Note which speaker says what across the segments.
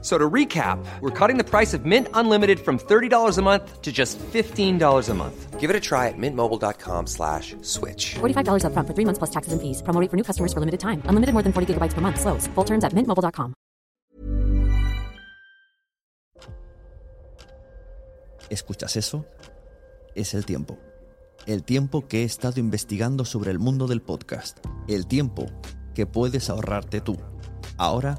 Speaker 1: So to recap, we're cutting the price of Mint Unlimited from $30 a month to just $15 a month.
Speaker 2: Give it a try at mintmobile.com slash switch.
Speaker 3: $45 upfront for three months plus taxes and fees. Promo rate for new customers for limited time. Unlimited more than 40 gigabytes per month. Slows. Full terms at mintmobile.com.
Speaker 4: ¿Escuchas eso? Es el tiempo. El tiempo que he estado investigando sobre el mundo del podcast. El tiempo que puedes ahorrarte tú. Ahora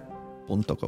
Speaker 4: オンタカ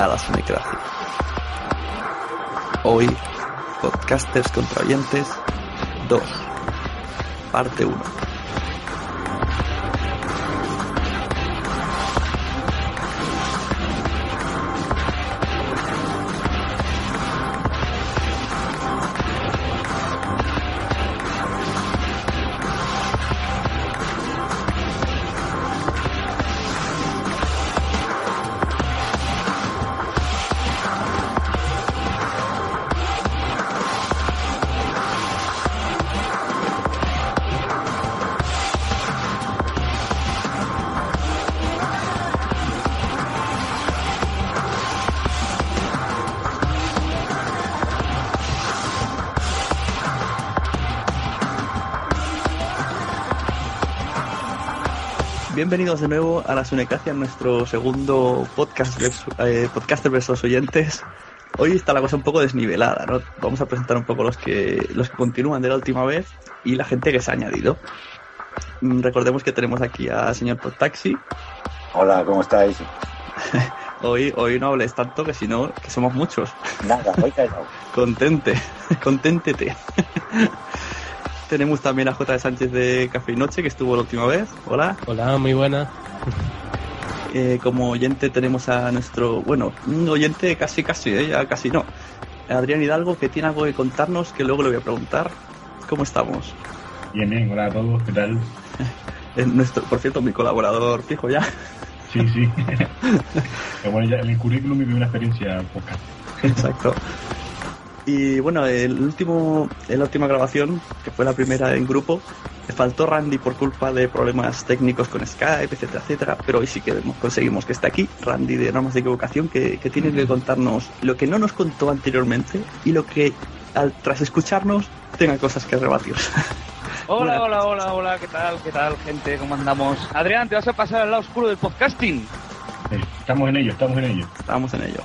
Speaker 5: A la Sonecracia. Hoy, Podcasters contra Oyentes 2, parte 1. Bienvenidos de nuevo a la Sunecacia, nuestro segundo podcast eh, podcaster versus oyentes. Hoy está la cosa un poco desnivelada, ¿no? Vamos a presentar un poco los que los que continúan de la última vez y la gente que se ha añadido. Mm, Recordemos que tenemos aquí a señor Podtaxi.
Speaker 6: Hola, ¿cómo estáis?
Speaker 5: Hoy, hoy no hables tanto que si no, que somos muchos.
Speaker 6: Nada, voy callado.
Speaker 5: Contente, conténtete. Tenemos también a J. Sánchez de Café y Noche, que estuvo la última vez. Hola.
Speaker 7: Hola, muy buena.
Speaker 5: Eh, como oyente tenemos a nuestro, bueno, un oyente casi casi, ¿eh? ya casi no. Adrián Hidalgo, que tiene algo que contarnos, que luego le voy a preguntar. ¿Cómo estamos?
Speaker 8: Bien, bien, hola a todos, ¿qué tal?
Speaker 5: Nuestro, por cierto, mi colaborador fijo ya.
Speaker 8: Sí, sí. Pero bueno, ya en el currículum mi primera experiencia poca.
Speaker 5: Exacto. Y bueno, el último, la última grabación, que fue la primera en grupo, le faltó Randy por culpa de problemas técnicos con Skype, etcétera, etcétera. Pero hoy sí que conseguimos que esté aquí, Randy de Normas de Equivocación, que, que tiene que contarnos lo que no nos contó anteriormente y lo que, al, tras escucharnos, tenga cosas que rebatir.
Speaker 9: Hola, hola, hola, hola, ¿qué tal? ¿Qué tal, gente? ¿Cómo andamos? Adrián, ¿te vas a pasar al lado oscuro del podcasting?
Speaker 8: Estamos en ello, estamos en ello.
Speaker 5: Estamos en ello.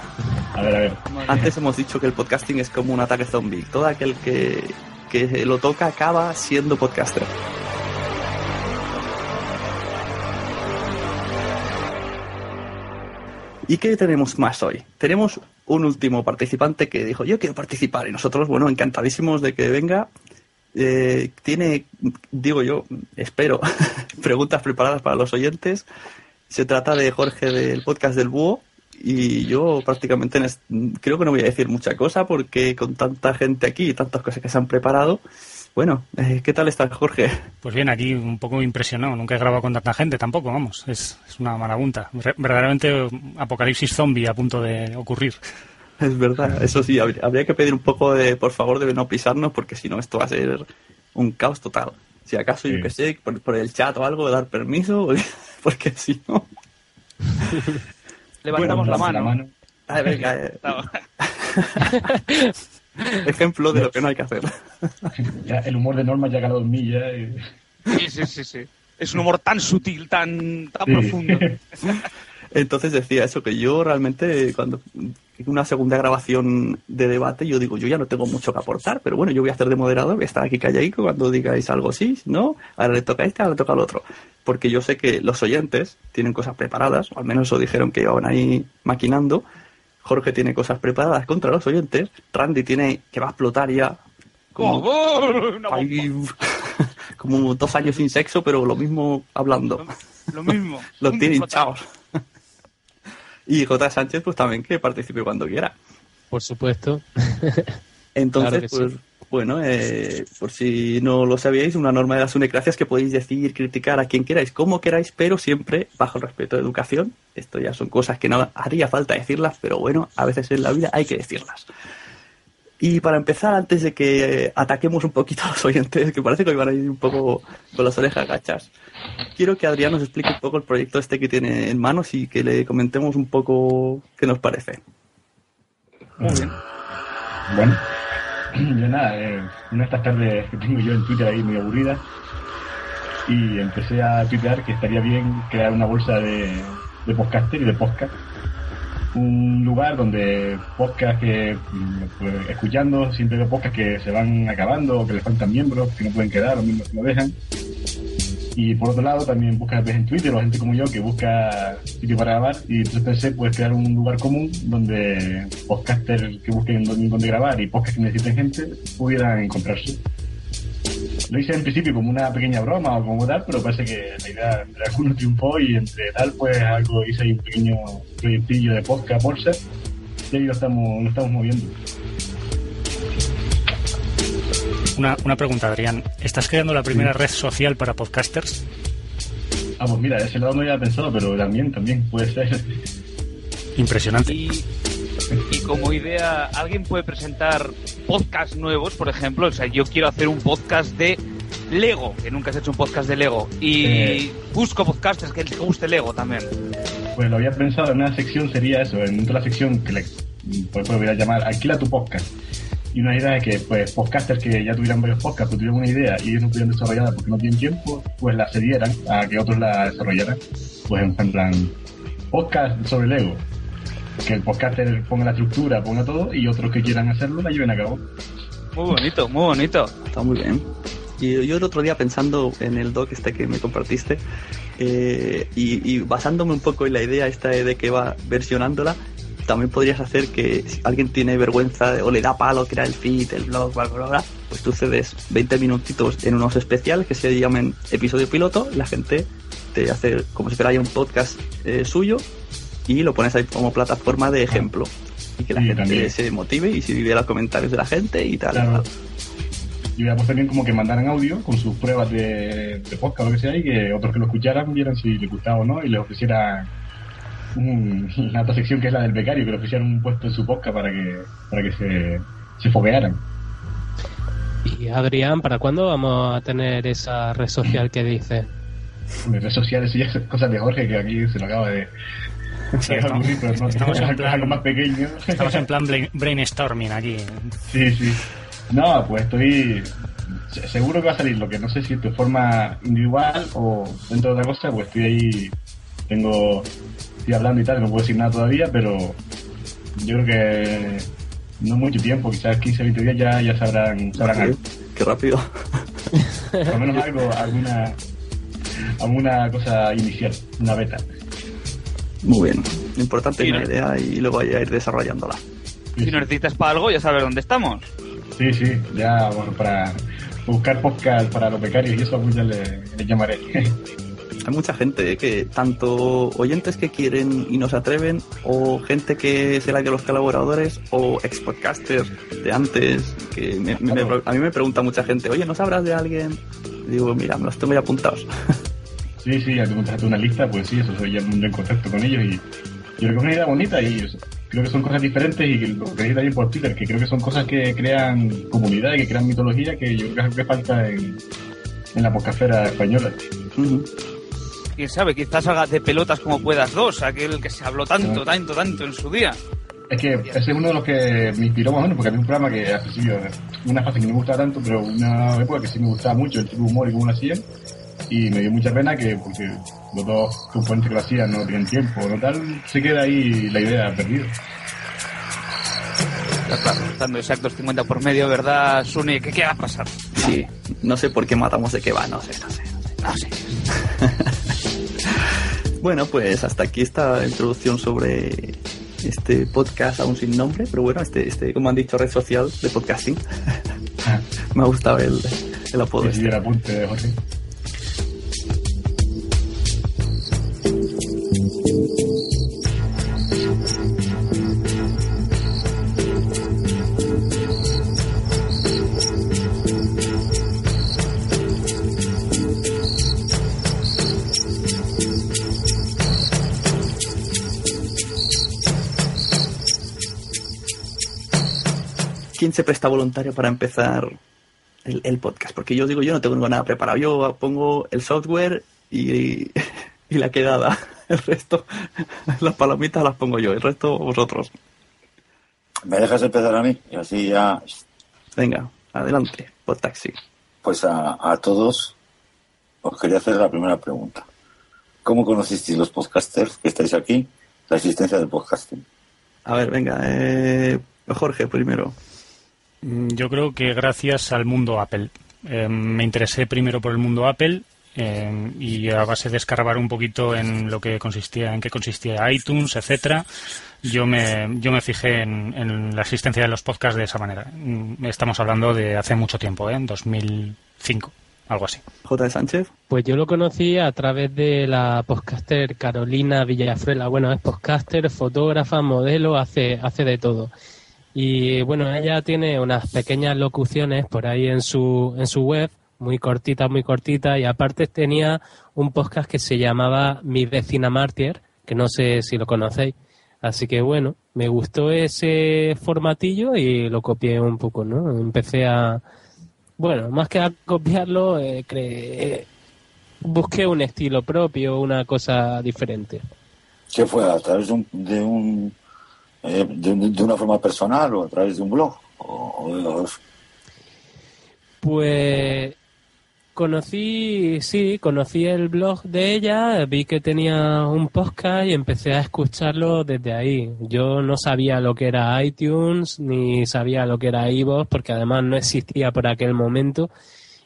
Speaker 8: A ver, a ver.
Speaker 5: Antes hemos dicho que el podcasting es como un ataque zombie. Todo aquel que, que lo toca acaba siendo podcaster. ¿Y qué tenemos más hoy? Tenemos un último participante que dijo, yo quiero participar. Y nosotros, bueno, encantadísimos de que venga. Eh, tiene, digo yo, espero, preguntas preparadas para los oyentes. Se trata de Jorge del podcast del Búho. Y yo prácticamente en creo que no voy a decir mucha cosa porque con tanta gente aquí y tantas cosas que se han preparado, Bueno, eh, ¿qué tal estás, Jorge?
Speaker 7: Pues bien, aquí un poco impresionado. Nunca he grabado con tanta gente tampoco, vamos. Es, es una marabunta. Verdaderamente apocalipsis zombie a punto de ocurrir.
Speaker 5: Es verdad, eso sí, habría, que pedir un poco de, por favor, de no pisarnos, porque si no, esto va a ser un caos total. Si acaso, yo que sé, por, por el chat o algo, dar permiso, porque si no.
Speaker 9: Levantamos
Speaker 5: Bueno,
Speaker 9: la mano.
Speaker 5: Ah, venga, eh, ejemplo de lo que no hay que hacer.
Speaker 8: Ya el humor de Norma ya ha mí ya. y-
Speaker 9: Sí, sí, sí, sí. Es un humor tan sutil, tan, tan
Speaker 8: Sí.
Speaker 9: profundo.
Speaker 5: Entonces decía eso, que yo realmente cuando una segunda grabación de debate, yo digo, yo ya no tengo mucho que aportar, pero bueno, yo voy a hacer de moderador, voy a estar aquí calladico cuando digáis algo sí, no, ahora le toca a este, ahora le toca al otro. Porque yo sé que los oyentes tienen cosas preparadas, o al menos eso dijeron que iban ahí maquinando. Jorge tiene cosas preparadas contra los oyentes, Randy tiene que va a explotar ya. Como, como dos años sin sexo, pero lo mismo hablando.
Speaker 9: Lo mismo.
Speaker 5: Los
Speaker 9: Un
Speaker 5: tiene
Speaker 9: disfrutado.
Speaker 5: hinchados. Y J. Sánchez, pues también que participe cuando quiera.
Speaker 10: Por supuesto.
Speaker 5: Entonces,
Speaker 10: Claro
Speaker 5: pues,
Speaker 10: sí.
Speaker 5: bueno, eh, por si no lo sabíais, una norma de las unecracias que podéis decir, criticar a quien queráis, como queráis, pero siempre bajo el respeto de educación. Esto ya son cosas que no haría falta decirlas, pero bueno, a veces en la vida hay que decirlas. Y para empezar, antes de que ataquemos un poquito a los oyentes, que parece que hoy van a ir un poco con las orejas gachas, quiero que Adrián nos explique un poco el proyecto este que tiene en manos y que le comentemos un poco qué nos parece.
Speaker 9: Muy bien.
Speaker 8: Bueno, yo nada, eh, una de estas tardes que tengo yo en Twitter ahí muy aburrida y empecé a tuitear que estaría bien crear una bolsa de, de podcaster y de podcast. Un lugar donde podcast que, pues, escuchando, siempre veo podcast que se van acabando que les faltan miembros, que no pueden quedar, o miembros que no dejan. Y por otro lado, también busca ves en Twitter o gente como yo que busca sitio para grabar. Y entonces pensé, pues, crear un lugar común donde podcasters que busquen dónde grabar y podcasts que necesiten gente pudieran encontrarse. Lo hice en principio como una pequeña broma o como tal, pero parece que la idea entre algunos triunfó y entre tal, pues algo hice ahí un pequeño proyectillo de podcast bolsa y ahí lo estamos, lo estamos moviendo.
Speaker 7: Una, una pregunta, Adrián. ¿Estás creando la primera red social para podcasters?
Speaker 8: Ah, pues mira, ese lado no había pensado, pero también, también puede ser.
Speaker 7: Impresionante.
Speaker 9: Y, y como idea, ¿alguien puede presentar podcasts nuevos, por ejemplo? O sea, yo quiero hacer un podcast de Lego, que nunca has hecho un podcast de Lego. Y
Speaker 8: Eh.
Speaker 9: busco podcasters que les guste Lego también.
Speaker 8: Pues lo había pensado en una sección, sería eso, en otra sección que le pues, voy a llamar Alquila tu podcast. Y una idea es que pues podcasters que ya tuvieran varios podcasts, pero tuvieran una idea y ellos no pudieran desarrollarla porque no tienen tiempo, pues la cedieran a que otros la desarrollaran. Pues en en plan, podcast sobre Lego. Que el podcaster ponga la estructura, ponga todo, y otros que quieran hacerlo la lleven a cabo.
Speaker 9: Muy bonito, muy bonito.
Speaker 5: Está muy bien. Y yo el otro día pensando en el doc este que me compartiste eh, y, y basándome un poco en la idea esta de que va versionándola, también podrías hacer que si alguien tiene vergüenza o le da palo crear el feed, el blog, bla, bla, bla, pues tú cedes 20 minutitos en unos especiales que se llamen episodio piloto, la gente te hace como si fuera ya un podcast eh, suyo y lo pones ahí como plataforma de ejemplo. Y que la gente
Speaker 8: también.
Speaker 5: se motive y si vive los comentarios de la gente y tal.
Speaker 8: Claro. Y hubiera puesto también como que mandaran audio con sus pruebas de, de podcast o lo que sea y que otros que lo escucharan vieran si les gustaba o no y les ofrecieran un- la otra sección que es la del becario, que le ofrecieran un puesto en su podcast para que, para que se, se foguearan.
Speaker 10: Y Adrián, ¿para cuándo vamos a tener esa red social que dice?
Speaker 8: En redes sociales y esas cosas de Jorge que aquí se lo acaba de...
Speaker 7: Estamos en plan-
Speaker 8: algo más pequeño.
Speaker 7: Estamos en plan brain- brainstorming aquí.
Speaker 8: Sí, sí. No, pues estoy se- seguro que va a salir, lo que no sé si de forma individual o dentro de otra cosa, pues estoy ahí, tengo, estoy hablando y tal, no puedo decir nada todavía, pero yo creo que no mucho tiempo, quizás 15, 20 días ya, ya sabrán, sabrán algo.
Speaker 5: Qué rápido.
Speaker 8: Por lo menos algo, alguna, alguna cosa inicial, una beta.
Speaker 5: Muy bien. Lo importante es
Speaker 9: Sí,
Speaker 5: una
Speaker 9: ¿no?
Speaker 5: idea y luego ya ir desarrollándola.
Speaker 9: Si necesitas para algo, ya sabes dónde estamos.
Speaker 8: Sí, sí, ya bueno, para buscar podcast para los becarios y eso pues ya le, le llamaré.
Speaker 5: hay mucha gente que, tanto oyentes que quieren y no se atreven, o gente que se la de los colaboradores, o ex podcasters de antes, que me- me- me- a mí me pregunta mucha gente, oye, ¿no sabrás de alguien? Y digo, mira, me los tengo ya apuntados.
Speaker 8: Sí, sí, al contarte una lista, pues sí, eso soy ya en contacto con ellos y yo creo que es una idea bonita y o sea, creo que son cosas diferentes y que lo que también por Twitter, que creo que son cosas que crean comunidad y que crean mitología que yo creo que es lo que falta en, en la podcastera española.
Speaker 9: Quién sabe, quizás salga de pelotas como puedas dos, aquel que se habló tanto, tanto, tanto en su día.
Speaker 8: Es que ese es uno de los que me inspiró más o menos, porque había un programa que ha sido una fase que no me gustaba tanto, pero una época que sí me gustaba mucho, el tipo de humor y cómo lo hacían. Y me dio mucha pena que, porque los dos componentes que lo hacían no tenían tiempo, no tal, se queda ahí la idea perdida.
Speaker 9: Ya, estando exactos 50 por medio, ¿verdad, Sune? ¿Qué, qué va a pasar?
Speaker 5: Sí, no sé por qué matamos de qué va, no sé, no sé.
Speaker 9: No sé.
Speaker 5: Bueno, pues hasta aquí esta introducción sobre este podcast aún sin nombre, pero bueno, este, este como han dicho, red social de podcasting. Me ha gustado el, el apodo.
Speaker 8: Sí,
Speaker 5: este.
Speaker 8: el apunte de Jorge.
Speaker 5: ¿Quién se presta voluntario para empezar el, el podcast? Porque yo digo, yo no tengo nada preparado. Yo pongo el software y, y la quedada. El resto, las palomitas las pongo yo, el resto vosotros.
Speaker 6: ¿Me dejas empezar a mí? Y así ya,
Speaker 5: Venga, adelante, podtaxi.
Speaker 6: pues a, a todos os quería hacer la primera pregunta. ¿Cómo conocisteis los podcasters que estáis aquí? La existencia del podcasting.
Speaker 5: A ver, venga, eh, Jorge primero.
Speaker 7: Mm, Yo creo que gracias al mundo Apple. Eh, me interesé primero por el mundo Apple eh, y a base de escarbar un poquito en lo que consistía, en qué consistía iTunes, etcétera, yo me, yo me fijé en, en la existencia de los podcasts de esa manera. Mm, Estamos hablando de hace mucho tiempo, ¿eh? en 2005, algo así.
Speaker 5: J. Sánchez.
Speaker 10: Pues yo lo conocí a través de la podcaster Carolina Villafruela. Bueno, es podcaster, fotógrafa, modelo, hace, hace de todo. Y bueno, ella tiene unas pequeñas locuciones por ahí en su, en su web, muy cortita, muy cortita, y aparte tenía un podcast que se llamaba Mi vecina Mártir, que no sé si lo conocéis. Así que bueno, me gustó ese formatillo y lo copié un poco, ¿no? Empecé a, bueno, más que a copiarlo, eh, cre- busqué un estilo propio, una cosa diferente.
Speaker 6: ¿Qué fue? ¿A través de, un, de, un, eh, de, un- de una forma personal o a través de un blog? O, de
Speaker 10: Pues conocí, sí, conocí el blog de ella, vi que tenía un podcast y empecé a escucharlo desde ahí. Yo no sabía lo que era iTunes ni sabía lo que era iVoox porque además no existía por aquel momento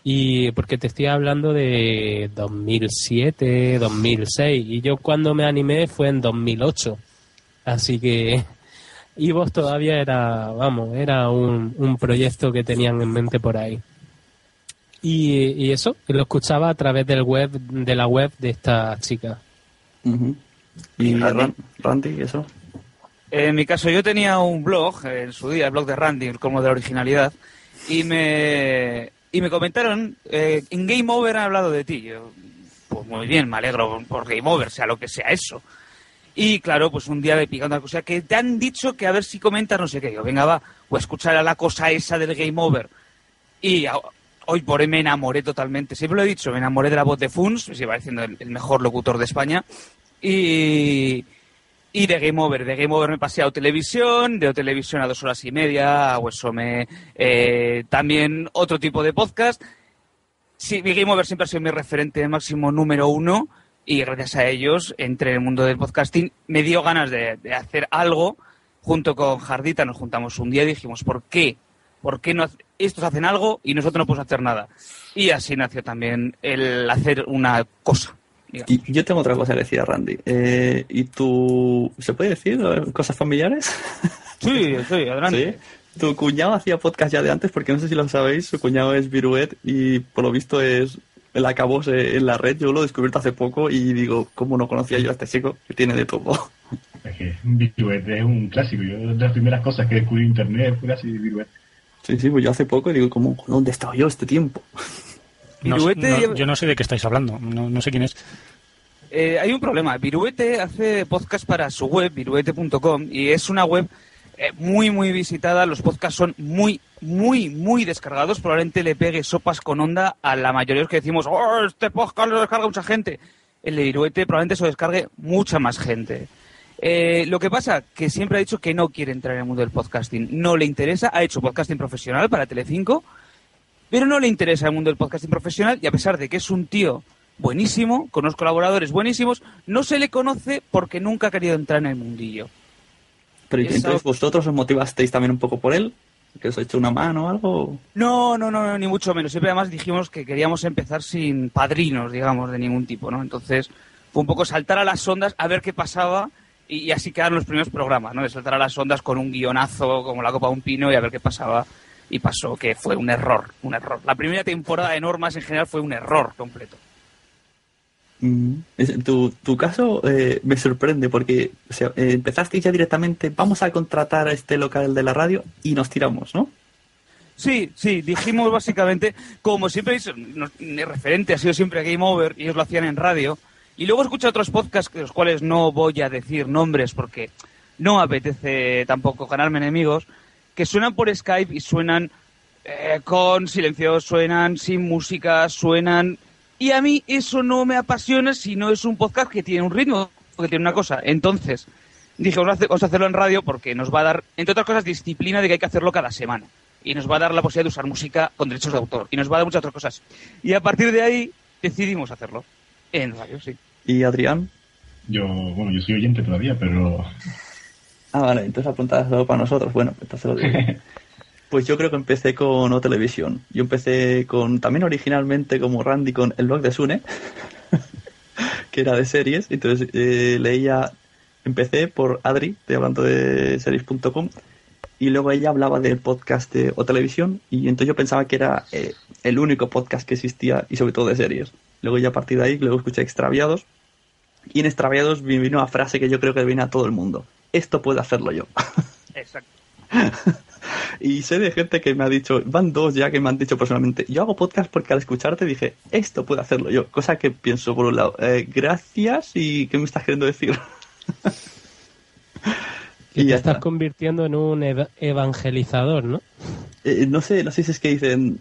Speaker 10: y porque te estoy hablando de 2007, 2006 y yo cuando me animé fue en 2008. Así que iVoox todavía era, vamos, era un, un proyecto que tenían en mente por ahí. Y, y eso, lo escuchaba a través del web, de la web de esta chica.
Speaker 5: ¿Y Ran- Randy, eso?
Speaker 9: En mi caso, yo tenía un blog, eh, en su día, el blog de Randy, como de la originalidad, y me, y me comentaron, eh, en Game Over han hablado de ti. Yo, pues muy bien, me alegro por Game Over, sea lo que sea eso. Y claro, pues un día me picando una cosa que te han dicho que a ver si comentas no sé qué. Yo, venga, va, a escuchar a la cosa esa del Game Over. Y hoy por hoy me enamoré totalmente. Siempre lo he dicho, me enamoré de la voz de Funs, se va diciendo el, mejor locutor de España. Y, y de Game Over. De Game Over me pasé a O Televisión, de O Televisión a dos horas y media, a Huesome, eh, también otro tipo de podcast. Sí, mi Game Over siempre ha sido mi referente máximo número uno y gracias a ellos entré en el mundo del podcasting. Me dio ganas de, de hacer algo. Junto con Jardita nos juntamos un día y dijimos, ¿por qué? ¿Por qué no estos hacen algo y nosotros no podemos hacer nada? Y así nació también el hacer una cosa. digamos.
Speaker 5: Y yo tengo otra cosa que decir a Randy. Eh, ¿Y tú, se puede decir eh, cosas familiares?
Speaker 9: Sí, sí, adelante.
Speaker 5: ¿Sí? Tu cuñado hacía podcast ya de antes, porque no sé si lo sabéis, su cuñado es Viruet y por lo visto es el acabó en la red, yo lo he descubierto hace poco y digo, ¿cómo no conocía yo a este chico que tiene de todo?
Speaker 8: Es que Viruete es un clásico. Yo de las primeras cosas que descubrí en internet fue así Viruete.
Speaker 5: Sí, sí, pues yo hace poco digo, ¿cómo, ¿dónde he estado yo este tiempo?
Speaker 7: No, no, yo no sé de qué estáis hablando, no, no sé quién es.
Speaker 9: Eh, hay un problema. Viruete hace podcast para su web, viruete.com, y es una web eh, muy, muy visitada. Los podcasts son muy, muy, muy descargados. Probablemente le pegue sopas con onda a la mayoría de los que decimos, oh, este podcast lo descarga mucha gente. El de Viruete probablemente se lo descargue mucha más gente. Eh, lo que pasa que siempre ha dicho que no quiere entrar en el mundo del podcasting. No le interesa. Ha hecho podcasting profesional para Telecinco, pero no le interesa el mundo del podcasting profesional y a pesar de que es un tío buenísimo, con unos colaboradores buenísimos, no se le conoce porque nunca ha querido entrar en el mundillo.
Speaker 5: Pero entonces vosotros os motivasteis también un poco por él, que os ha hecho una mano o algo.
Speaker 9: No, no, no, ni mucho menos. Siempre además dijimos que queríamos empezar sin padrinos, digamos, de ningún tipo, ¿no? Entonces fue un poco saltar a las ondas a ver qué pasaba y, así quedaron los primeros programas, ¿no? De saltar a las ondas con un guionazo como la copa de un pino y a ver qué pasaba. Y pasó que fue un error, un error. La primera temporada de Normas en general fue un error completo.
Speaker 5: Mm, tu, tu caso eh, me sorprende porque eh, empezaste ya directamente, vamos a contratar a este local de la radio y nos tiramos, ¿no?
Speaker 9: Sí, sí, dijimos básicamente, como siempre, mi referente ha sido siempre Game Over y ellos lo hacían en radio. Y luego escuché otros podcasts, de los cuales no voy a decir nombres porque no apetece tampoco ganarme enemigos, que suenan por Skype y suenan eh, con silencio, suenan sin música, suenan y a mí eso no me apasiona si no es un podcast que tiene un ritmo, que tiene una cosa. Entonces, dije, vamos a, hacerlo en radio porque nos va a dar, entre otras cosas, disciplina de que hay que hacerlo cada semana. Y nos va a dar la posibilidad de usar música con derechos de autor. Y nos va a dar muchas otras cosas. Y a partir de ahí decidimos hacerlo. En radio, sí.
Speaker 5: ¿Y Adrián?
Speaker 8: Yo, bueno, yo soy oyente todavía, pero...
Speaker 5: Ah, vale, entonces apuntas para nosotros. Bueno, entonces lo digo. Pues yo creo que empecé con O Televisión. Yo empecé con, también originalmente como Randy, con el blog de Sune, que era de series. Entonces eh, leía, empecé por Adri, estoy hablando de series.com, y luego ella hablaba del podcast de O Televisión, y entonces yo pensaba que era eh, el único podcast que existía, y sobre todo de series. Luego ya a partir de ahí, luego escuché Extraviados, y en Extraviados me vino una frase que yo creo que viene a todo el mundo. Esto puedo hacerlo yo.
Speaker 9: Exacto.
Speaker 5: Y sé de gente que me ha dicho, van dos ya que me han dicho personalmente, yo hago podcast porque al escucharte dije, esto puedo hacerlo yo. Cosa que pienso, por un lado, eh, gracias y ¿qué me estás queriendo decir?
Speaker 10: y te estás convirtiendo en un evangelizador, ¿no?
Speaker 5: Eh, no sé, no sé si es que dicen,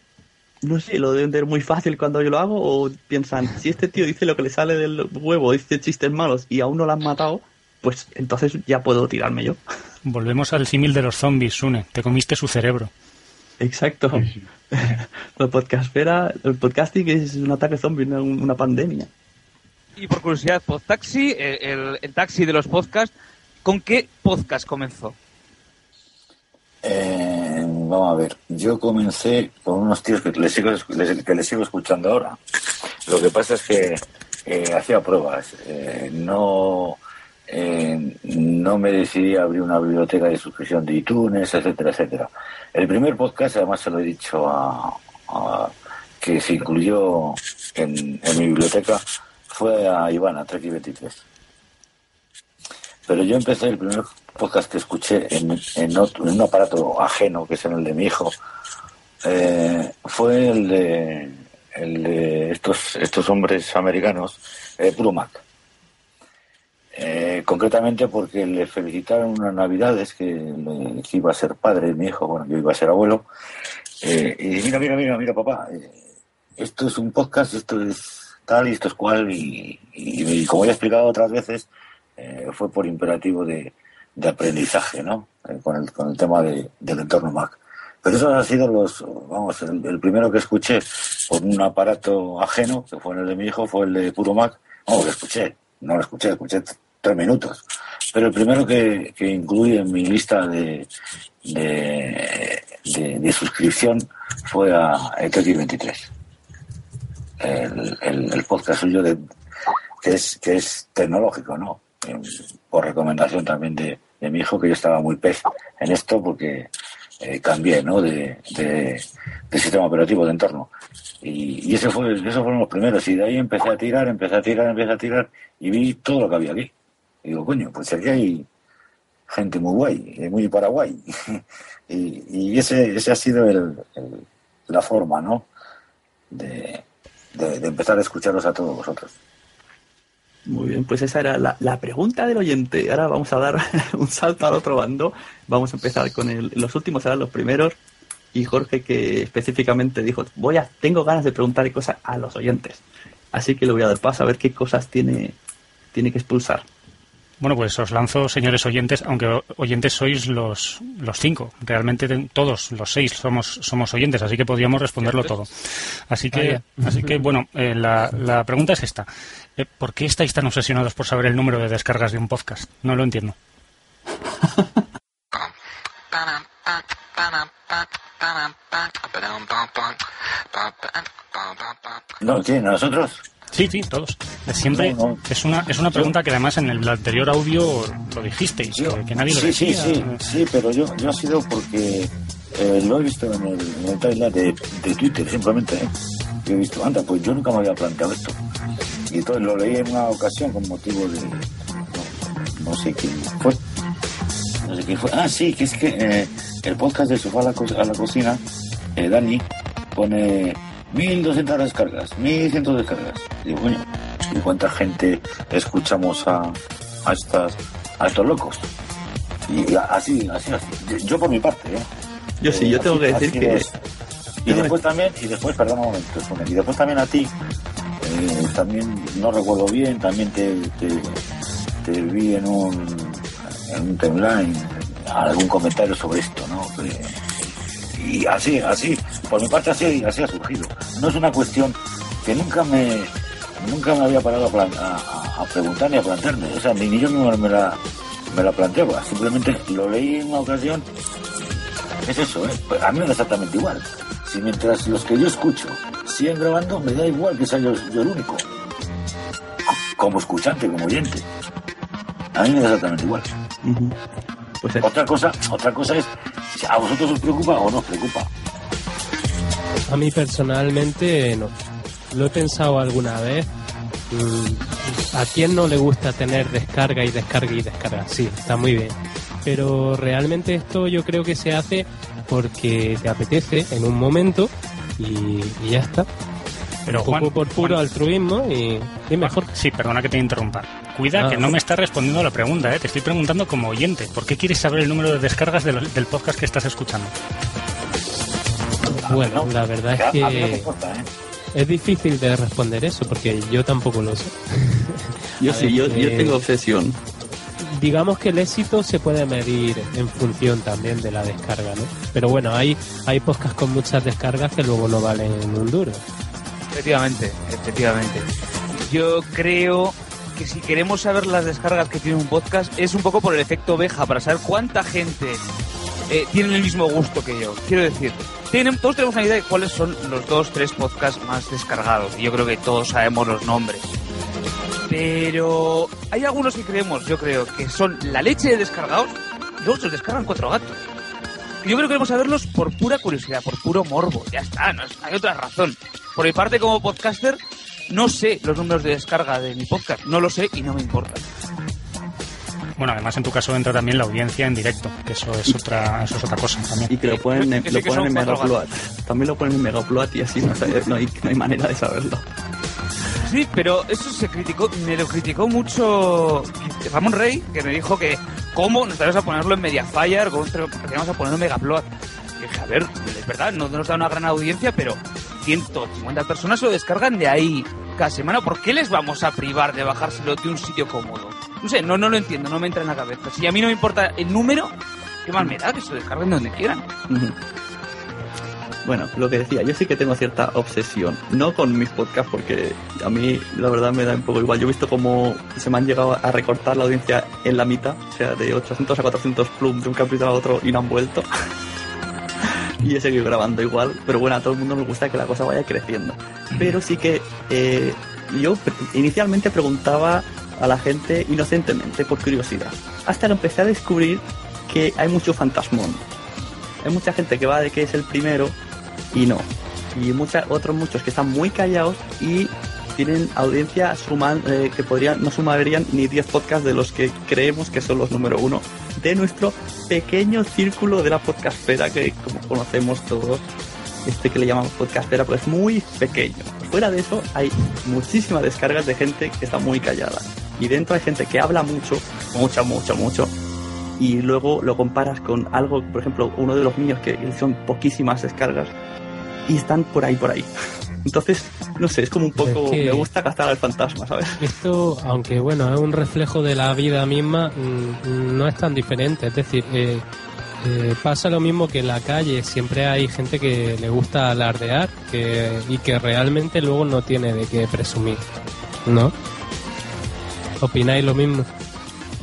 Speaker 5: no sé, lo deben ver muy fácil cuando yo lo hago o piensan, si este tío dice lo que le sale del huevo, dice chistes malos y aún no lo han matado, pues entonces ya puedo tirarme yo.
Speaker 7: Volvemos al símil de los zombies, Sune. Te comiste su cerebro.
Speaker 5: Exacto. La podcastfera, el podcasting es un ataque zombie, una, pandemia.
Speaker 9: Y por curiosidad, Podtaxi, el, el, taxi de los podcasts, ¿con qué podcast comenzó?
Speaker 6: Eh, vamos a ver, yo comencé con unos tíos que les sigo, que les sigo escuchando ahora. Lo que pasa es que eh, hacía pruebas. Eh, no eh, no me decidí a abrir una biblioteca de suscripción de iTunes, etcétera, etcétera. El primer podcast, además se lo he dicho a, que se incluyó en, mi biblioteca, fue a Ivana, Trek 23. Pero yo empecé el primer podcast que escuché en, en, un aparato ajeno, que es en el de mi hijo, eh, fue el de, el de estos, hombres americanos, eh. Eh, concretamente porque le felicitaron unas navidades que, iba a ser padre mi hijo, bueno, yo iba a ser abuelo, eh, y mira, mira, mira, mira, papá, eh, esto es un podcast, esto es tal y esto es cual, y, como ya he explicado otras veces, fue por imperativo de, aprendizaje, ¿no? con, el, con el tema del entorno Mac. Pero esos han sido los, vamos, el, el, primero que escuché por un aparato ajeno, que fue el de mi hijo, fue el de Puro Mac. No, lo escuché, no lo escuché, escuché minutos. Pero el primero que, que incluí en mi lista de, de, suscripción fue a ETX23. El, el, podcast suyo de, que, es, que es tecnológico, ¿no? Por recomendación también de, mi hijo, que yo estaba muy pez en esto, porque eh, cambié, ¿no? De, de, de sistema operativo, de entorno. Y, y ese fue, esos fueron los primeros. Y de ahí empecé a tirar, empecé a tirar, empecé a tirar y vi todo lo que había aquí. Digo, coño, pues aquí hay gente muy guay, eh, muy Paraguay. y, y ese, ese ha sido el, la forma, ¿no? De, de, empezar a escucharos a todos vosotros.
Speaker 5: Muy bien, pues esa era la, la pregunta del oyente. Ahora vamos a dar un salto al otro bando. Vamos a empezar con el, los últimos, serán los primeros. Y Jorge que específicamente dijo, voy a, tengo ganas de preguntarle cosas a los oyentes. Así que le voy a dar paso a ver qué cosas tiene, tiene que expulsar.
Speaker 7: Bueno, pues os lanzo, señores oyentes, aunque oyentes sois los, los cinco. Realmente te- todos los seis somos, somos oyentes, así que podríamos responderlo todo. Así que,
Speaker 10: Vaya.
Speaker 7: así que bueno, eh, la, la pregunta es esta. Eh, ¿Por qué estáis tan obsesionados por saber el número de descargas de un podcast? No lo entiendo.
Speaker 6: No, sí, nosotros.
Speaker 7: Sí, sí, todos. Siempre
Speaker 6: No, no.
Speaker 7: es una es una pregunta que además en el anterior audio lo dijisteis, que, que nadie lo
Speaker 6: sí, sí,
Speaker 7: decía.
Speaker 6: sí, sí, pero yo, yo ha sido porque eh, lo he visto en el, en el timeline de, de Twitter, simplemente. ¿eh? Yo he visto, anda, pues yo nunca me había planteado esto. Y entonces lo leí en una ocasión con motivo de. No, no sé quién fue. No sé quién fue. Ah, sí, que es que eh, el podcast de Sofá a la, Co- a la Cocina, eh, Dani, pone 1200 descargas, 1100 descargas. Digo, coño, ¿y cuánta gente escuchamos a, a, estas, a estos locos? Y así, así, así. Yo por mi parte, ¿eh?
Speaker 5: Yo sí, yo tengo que decir que-
Speaker 6: es. Y después también, y después, perdón un momento, y después también a ti, eh, también, no recuerdo bien, también te, te, te vi en un, en un timeline algún comentario sobre esto, ¿no? Que- y así, así, por mi parte así, así ha surgido. No es una cuestión que nunca me, nunca me había parado a, plan- a- a- preguntar ni a plantearme, o sea, ni, yo mismo me la, me la planteaba, simplemente lo leí en una ocasión es eso, ¿eh? Pues a mí me da exactamente igual. Si mientras los que yo escucho siguen grabando, me da igual que sea yo el único. Como escuchante, como oyente. A mí me da exactamente igual.
Speaker 5: Pues
Speaker 6: otra cosa, otra cosa es si a vosotros os preocupa o no os preocupa.
Speaker 10: A mí personalmente no. Lo he pensado alguna vez. Mm, ¿A quién no le gusta tener descarga y descarga y descarga? Sí, está muy bien. Pero realmente esto yo creo que se hace porque te apetece en un momento y, y ya está.
Speaker 7: Pero
Speaker 10: un poco
Speaker 7: Juan-
Speaker 10: por puro
Speaker 7: Juan-
Speaker 10: altruismo y, y mejor.
Speaker 7: Sí, perdona que te interrumpa. Cuida
Speaker 10: Ah.
Speaker 7: que no me estás respondiendo a la pregunta, ¿eh? te estoy preguntando como oyente. ¿Por qué quieres saber el número de descargas de los- del podcast que estás escuchando?
Speaker 10: Bueno, la verdad es
Speaker 6: A mí no me
Speaker 10: que
Speaker 6: importa, ¿eh?
Speaker 10: es difícil de responder eso porque yo tampoco lo sé.
Speaker 5: Yo sí,
Speaker 10: ver,
Speaker 5: yo, yo tengo obsesión.
Speaker 10: digamos que el éxito se puede medir en función también de la descarga, ¿no? Pero bueno, hay, hay podcasts con muchas descargas que luego no valen un duro.
Speaker 9: Efectivamente, efectivamente. Yo creo que si queremos saber las descargas que tiene un podcast es un poco por el efecto oveja, para saber cuánta gente eh, tiene el mismo gusto que yo. Quiero decir, tienen, todos tenemos una idea de cuáles son los dos, tres podcasts más descargados. Y yo creo que todos sabemos los nombres. Pero hay algunos que creemos, yo creo, que son la leche de descargados luego se los descargan cuatro gatos. Yo creo que queremos saberlos por pura curiosidad, por puro morbo. Ya está, no es- hay otra razón. Por mi parte, como podcaster, no sé los números de descarga de mi podcast. No lo sé y no me importa.
Speaker 7: Bueno, además en tu caso entra también la audiencia en directo, que eso es otra, eso es otra cosa también.
Speaker 5: Y que lo ponen en, lo ponen en Megaupload. También lo ponen en Megaupload y así no, hay, no hay manera de saberlo.
Speaker 9: Sí, pero eso se criticó, me lo criticó mucho Ramón Rey, que me dijo que cómo nos vamos a ponerlo en Mediafire, cómo vamos a ponerlo en Megaplot. Y dije, a ver, es verdad, no nos da una gran audiencia, pero 150 personas lo descargan de ahí cada semana. ¿Por qué les vamos a privar de bajárselo de un sitio cómodo? No sé, no, no lo entiendo, no me entra en la cabeza. Si a mí no me importa el número, ¿qué más me da que se lo descarguen donde quieran?
Speaker 5: Ujú. Bueno, lo que decía, yo sí que tengo cierta obsesión, no con mis podcasts, porque a mí la verdad me da un poco igual. Yo he visto cómo se me han llegado a recortar la audiencia en la mitad, o sea, de 800 a 400 plum de un capítulo a otro y no han vuelto. y he seguido grabando igual, pero bueno, a todo el mundo nos gusta que la cosa vaya creciendo. Pero sí que eh, yo inicialmente preguntaba a la gente inocentemente, por curiosidad, hasta que empecé a descubrir que hay mucho fantasmón. hay mucha gente que va de que es el primero y no. Y mucha, otros muchos que están muy callados y tienen audiencia suman, eh, que podrían, no sumarían ni 10 podcasts de los que creemos que son los número uno de nuestro pequeño círculo de la podcastera que como conocemos todos este que le llamamos podcastera pues es muy pequeño fuera de eso hay muchísimas descargas de gente que está muy callada y dentro hay gente que habla mucho mucho mucho mucho y luego lo comparas con algo por ejemplo uno de los míos que son poquísimas descargas y están por ahí por ahí entonces no sé es como un poco
Speaker 10: Es que-
Speaker 5: me gusta gastar al fantasma sabes
Speaker 10: Esto, aunque bueno, es un reflejo de la vida misma, mm, no es tan diferente. Es decir, eh, eh, pasa lo mismo que en la calle. Siempre hay gente que le gusta alardear que, y que realmente luego no tiene de qué presumir. ¿No? ¿Opináis lo mismo?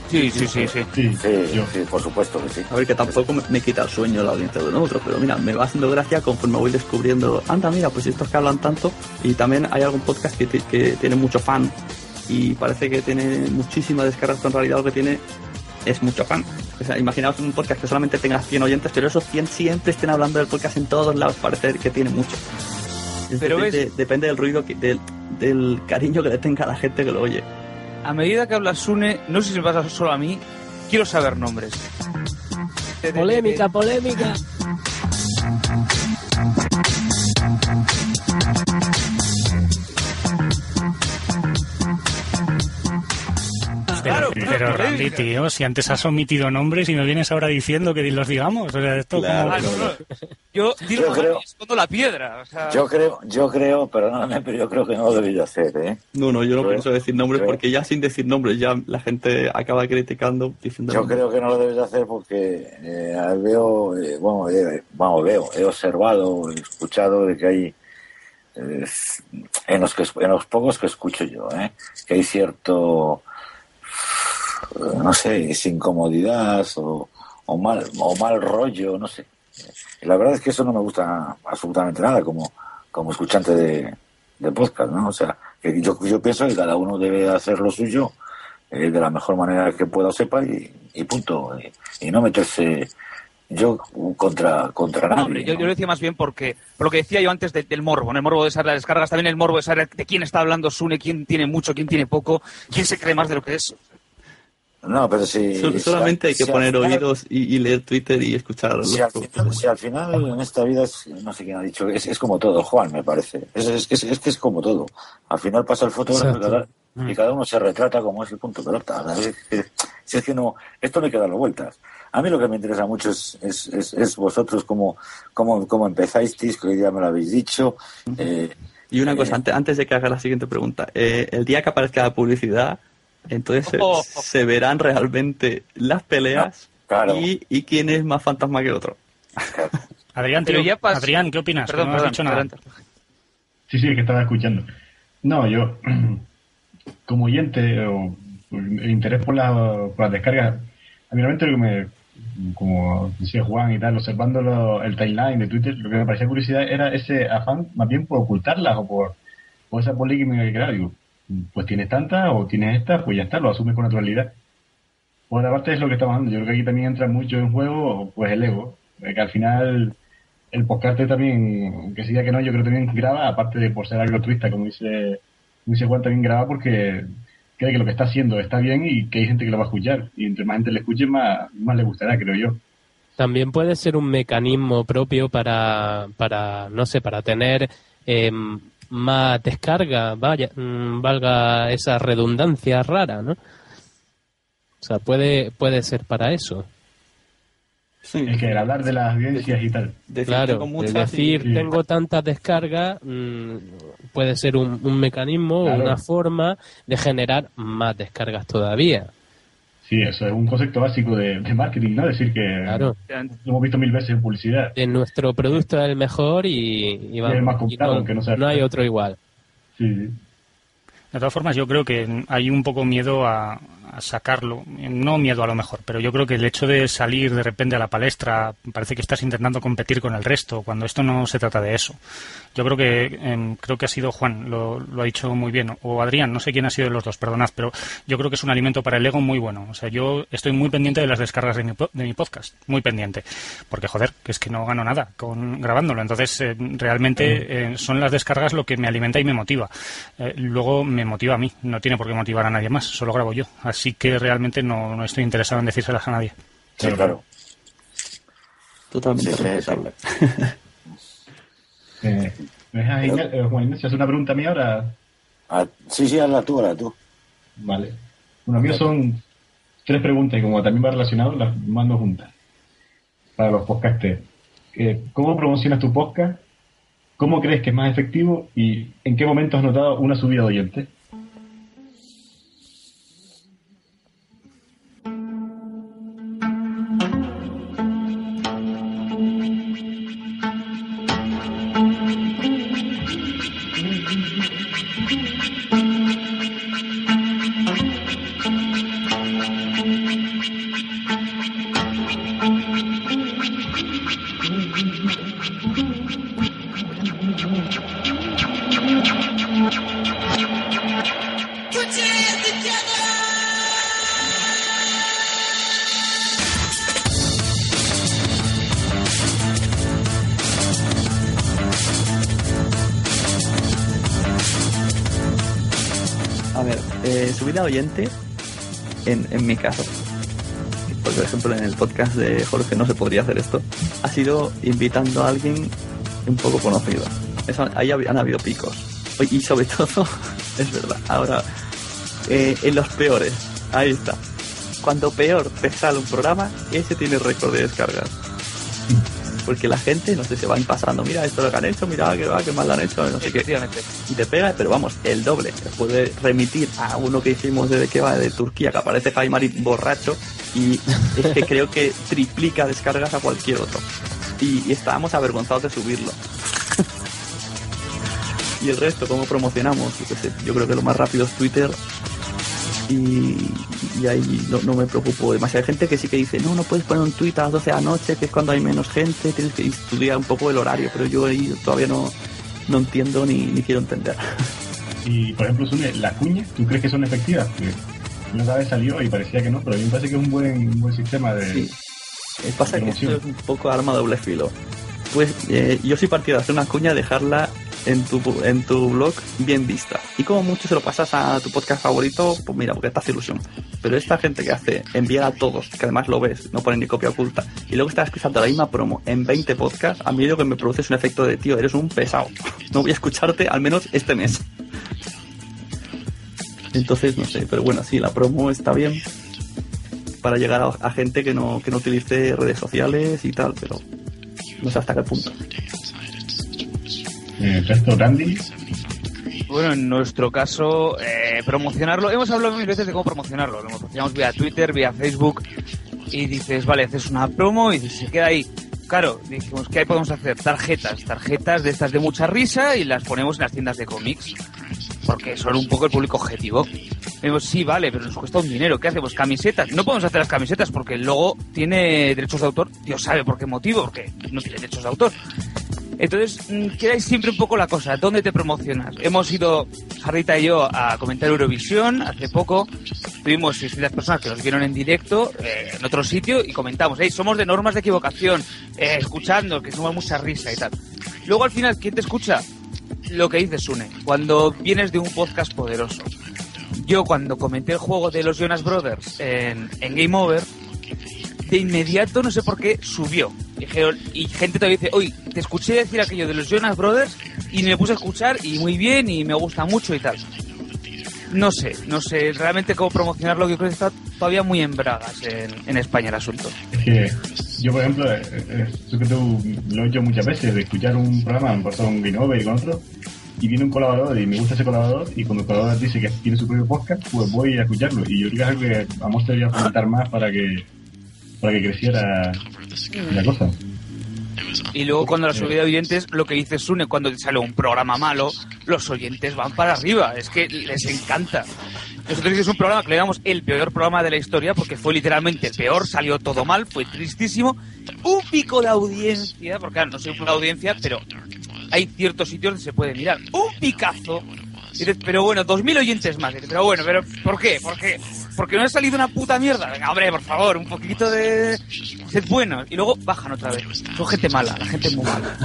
Speaker 9: Sí, sí, sí, sí.
Speaker 6: Sí, sí, por supuesto que sí.
Speaker 5: A ver, que tampoco me, me quita el sueño la audiencia de uno otro, pero mira, me va haciendo gracia conforme voy descubriendo, anda, mira, pues estos que hablan tanto, y también hay algún podcast que, que tiene mucho fan, y parece que tiene muchísimas descargas, pero en realidad lo que tiene es mucho fan. O sea, imaginaos un podcast que solamente tenga 100 oyentes, pero esos 100 siempre estén hablando del podcast en todos lados, parece que tiene mucho.
Speaker 9: Pero
Speaker 5: depende, del ruido, que- del, del cariño que le tenga a la gente que lo oye.
Speaker 9: A medida que habla Sune, no sé si me pasa solo a mí, quiero saber nombres.
Speaker 10: Polémica, polémica.
Speaker 7: Pero, Randy, tío, si antes has omitido nombres y me vienes ahora diciendo que los digamos. O sea, esto
Speaker 5: Claro.
Speaker 9: Ah,
Speaker 7: como...
Speaker 9: no, no. Yo digo
Speaker 6: Yo creo-
Speaker 9: escondo la piedra. O sea,
Speaker 6: Yo creo, yo creo, perdóname, pero yo creo que no lo debí de hacer, ¿eh?
Speaker 5: No, no, yo no pienso decir nombres porque ya sin decir nombres ya la gente acaba criticando diciendo
Speaker 6: Yo
Speaker 5: nombres.
Speaker 6: creo que no lo debes de hacer porque eh, veo, eh, bueno, eh, vamos, veo, he observado, he escuchado de que hay, eh, en, los que, en los pocos que escucho yo, ¿eh? que hay cierto, eh, no sé, es incomodidad o, o mal, o mal rollo, no sé. La verdad es que eso no me gusta absolutamente nada como, como escuchante de, de podcast, ¿no? O sea, que yo, yo pienso que cada uno debe hacer lo suyo eh, de la mejor manera que pueda o sepa y, y punto. Y, y no meterse yo contra, contra
Speaker 9: no,
Speaker 6: nadie.
Speaker 9: yo,
Speaker 6: ¿no?
Speaker 9: yo lo decía más bien porque, por lo que decía yo antes de- del morbo, en el morbo de saber las descargas, también el morbo de saber de quién está hablando Sune, quién tiene mucho, quién tiene poco, quién se cree más de lo que es.
Speaker 6: No, pero si...
Speaker 5: Sol-
Speaker 6: si
Speaker 5: solamente
Speaker 6: al-
Speaker 5: hay que
Speaker 6: si
Speaker 5: poner
Speaker 6: final-
Speaker 5: oídos y, y leer Twitter y escuchar
Speaker 6: Si al, final, si al final en esta vida es, no sé quién ha dicho, es, es como todo, Juan, me parece. Es, es, es, es que es como todo. Al final pasa el fotógrafo y cada, y cada uno se retrata como es el punto de pelota. ¿sabes? Es que- Si es que no, esto no hay que darle vueltas. A mí lo que me interesa mucho es, es, es, es vosotros cómo, cómo, cómo empezáis, que hoy ya me lo habéis dicho. Eh,
Speaker 5: Y una
Speaker 6: eh,
Speaker 5: cosa, antes, antes de que haga la siguiente pregunta, eh, el día que aparezca la publicidad, entonces se-
Speaker 9: Oh.
Speaker 5: se, verán realmente las peleas
Speaker 6: Claro.
Speaker 5: y, y quién es más fantasma que otro.
Speaker 7: Adrián, tío,
Speaker 9: ya
Speaker 7: Adrián, ¿qué opinas?
Speaker 9: Perdón,
Speaker 7: no has
Speaker 9: perdón,
Speaker 7: dicho nada.
Speaker 9: adelante.
Speaker 8: Sí, sí, que estaba escuchando. No, yo, como oyente o por el interés por, la, por las descargas, a mí realmente lo que me, como decía Juan y tal, observando lo- el timeline de Twitter, lo que me parecía curiosidad era ese afán más bien por ocultarlas o por, por esa polémica que crear. Digo, pues tienes tanta o tienes esta, pues ya está, lo asumes con naturalidad. Por otra parte es lo que estamos hablando. Yo creo que aquí también entra mucho en juego pues el ego, de que al final el podcast también, que siga que no, yo creo que también graba, aparte de por ser algo altruista, como dice, como dice Juan, también graba porque cree que lo que está haciendo está bien y que hay gente que lo va a escuchar. Y entre más gente le escuche, más, más le gustará, creo yo.
Speaker 10: También puede ser un mecanismo propio para, para no sé, para tener eh, más descarga, vaya, mm, valga esa redundancia rara, ¿no? O sea, puede, puede ser para eso.
Speaker 8: Es que el hablar de las audiencias y tal.
Speaker 5: Decir,
Speaker 10: claro,
Speaker 5: tengo muchas
Speaker 10: decir tengo tantas descargas mm, puede ser un, un mecanismo,
Speaker 8: Claro.
Speaker 10: una forma de generar más descargas todavía.
Speaker 8: Sí, eso es un concepto básico de, de marketing, ¿no? Decir que
Speaker 10: Claro.
Speaker 8: lo hemos visto mil veces en publicidad.
Speaker 10: De nuestro producto es el mejor y, y vamos,
Speaker 8: el más
Speaker 10: y
Speaker 8: comprado,
Speaker 10: no,
Speaker 8: aunque no sea-
Speaker 10: no hay otro igual.
Speaker 8: Sí, sí.
Speaker 7: De todas formas, yo creo que hay un poco miedo a, a sacarlo. No miedo a lo mejor, pero yo creo que el hecho de salir de repente a la palestra parece que estás intentando competir con el resto, cuando esto no se trata de eso. Yo creo que em, creo que ha sido Juan, lo, lo ha dicho muy bien, o Adrián, no sé quién ha sido de los dos, perdonad, pero yo creo que es un alimento para el ego muy bueno. O sea, yo estoy muy pendiente de las descargas de mi, po- de mi podcast, muy pendiente, porque joder, que es que no gano nada con grabándolo. Entonces, eh, realmente eh, son las descargas lo que me alimenta y me motiva. Eh, luego me motiva a mí, no tiene por qué motivar a nadie más, solo grabo yo. Así que realmente no, no estoy interesado en decírselas a nadie.
Speaker 6: Sí, claro.
Speaker 5: Totalmente
Speaker 6: Sí, sí, sí.
Speaker 5: respetable.
Speaker 8: Eh, ¿me dejas, Igna- eh, Juan Ignacio, hacer una pregunta a mí ahora?
Speaker 6: Ah, sí, sí, hazla tú, hazla tú.
Speaker 8: Vale. Bueno, mío son tres preguntas y como también va relacionado, las mando juntas. Para los podcasters. Eh, ¿Cómo promocionas tu podcast? ¿Cómo crees que es más efectivo? ¿Y en qué momento has notado una subida de oyentes?
Speaker 5: Oyente, en, en mi caso, por ejemplo en el podcast de Jorge no se podría hacer esto, ha sido invitando a alguien un poco conocido. Ahí han habido picos. Y sobre todo, es verdad, ahora, eh, en los peores, ahí está. Cuando peor te sale un programa, ese tiene récord de descargas. Porque la gente, no sé, se van pasando, mira esto lo que han hecho, mira que va, que mal lo han hecho, no sé qué. Y te pega, pero vamos, el doble. Te puede remitir a uno que hicimos desde que va de Turquía, que aparece Jaimari borracho, y es que creo que triplica descargas a cualquier otro. Y, y estábamos avergonzados de subirlo. y el resto, ¿cómo promocionamos? Yo creo que lo más rápido es Twitter. Y, y ahí no, no me preocupo demasiado. Hay gente que sí que dice, no, no puedes poner un tweet a las 12 de la noche, que es cuando hay menos gente, tienes que estudiar un poco el horario, pero yo ahí todavía no, no entiendo ni, ni quiero entender.
Speaker 8: Y, por ejemplo, Sune, las cuñas, ¿tú crees que son efectivas? Una vez salió y parecía que no, pero a mí me parece que es un buen, un buen sistema de...
Speaker 5: Sí. Eh, pasa que esto es un poco arma doble filo. Pues eh, yo soy partidario de hacer una cuña, dejarla en tu, en tu blog bien vista. Y como mucho se lo pasas a tu podcast favorito, pues mira, porque te hace ilusión. Pero esta gente que hace enviar a todos, que además lo ves, no ponen ni copia oculta, y luego estás escuchando la misma promo en 20 podcasts, a mí lo que me produce es un efecto de tío, eres un pesado. No voy a escucharte al menos este mes. Entonces, no sé, pero bueno, sí, la promo está bien para llegar a, a gente que no, que no utilice redes sociales y tal, pero no sé hasta qué punto.
Speaker 8: Eh, resto, Randy,
Speaker 9: Bueno, en nuestro caso, eh, promocionarlo. Hemos hablado mil veces de cómo promocionarlo. Lo promocionamos vía Twitter, vía Facebook. Y dices, vale, haces una promo y se queda ahí. Claro, dijimos, ¿qué podemos hacer? Tarjetas, tarjetas de estas de mucha risa y las ponemos en las tiendas de cómics. Porque son un poco el público objetivo. Dijimos, sí, vale, pero nos cuesta un dinero. ¿Qué hacemos? ¿Camisetas? No podemos hacer las camisetas porque el logo tiene derechos de autor. Dios sabe por qué motivo, porque no tiene derechos de autor. Entonces, mm, quedáis siempre un poco la cosa, ¿dónde te promocionas? Hemos ido, Jarrita y yo, a comentar Eurovisión hace poco. Tuvimos 600 personas que nos vieron en directo eh, en otro sitio y comentamos, hey, somos de normas de equivocación, eh, escuchando, que somos mucha risa y tal. Luego al final, ¿quién te escucha? Lo que dices, Sune, cuando vienes de un podcast poderoso. Yo cuando comenté el juego de los Jonas Brothers en, en Game Over, de inmediato, no sé por qué, subió. Dijeron, y gente todavía dice, oye, te escuché decir aquello de los Jonas Brothers y me puse a escuchar y muy bien y me gusta mucho y tal. No sé, no sé realmente cómo promocionarlo, yo creo que está todavía muy en bragas en, en España el asunto.
Speaker 8: es que yo, por ejemplo, eh, eh, lo he hecho muchas veces, de escuchar un programa, me pasó un Over y con otro, y viene un colaborador y me gusta ese colaborador, y cuando el colaborador dice que tiene su propio podcast, pues voy a escucharlo. Y yo creo que es algo que vamos a fomentar más para que, para que creciera la cosa.
Speaker 9: Y luego cuando la subida de oyentes, lo que dice Sune, cuando sale un programa malo, los oyentes van para arriba. Es que les encanta. Nosotros hicimos un programa que le llamamos el peor programa de la historia porque fue literalmente el peor, salió todo mal, fue tristísimo. Un pico de audiencia, porque claro, no soy una audiencia, pero hay ciertos sitios donde se puede mirar. Un picazo. Y dices, pero bueno, dos mil oyentes más. Y dices, pero bueno, pero ¿por qué? ¿Por qué? Porque no ha salido una puta mierda. Venga, hombre, por favor, un poquito de... Sed buenos. Y luego bajan otra vez. Son gente mala, la gente es muy mala.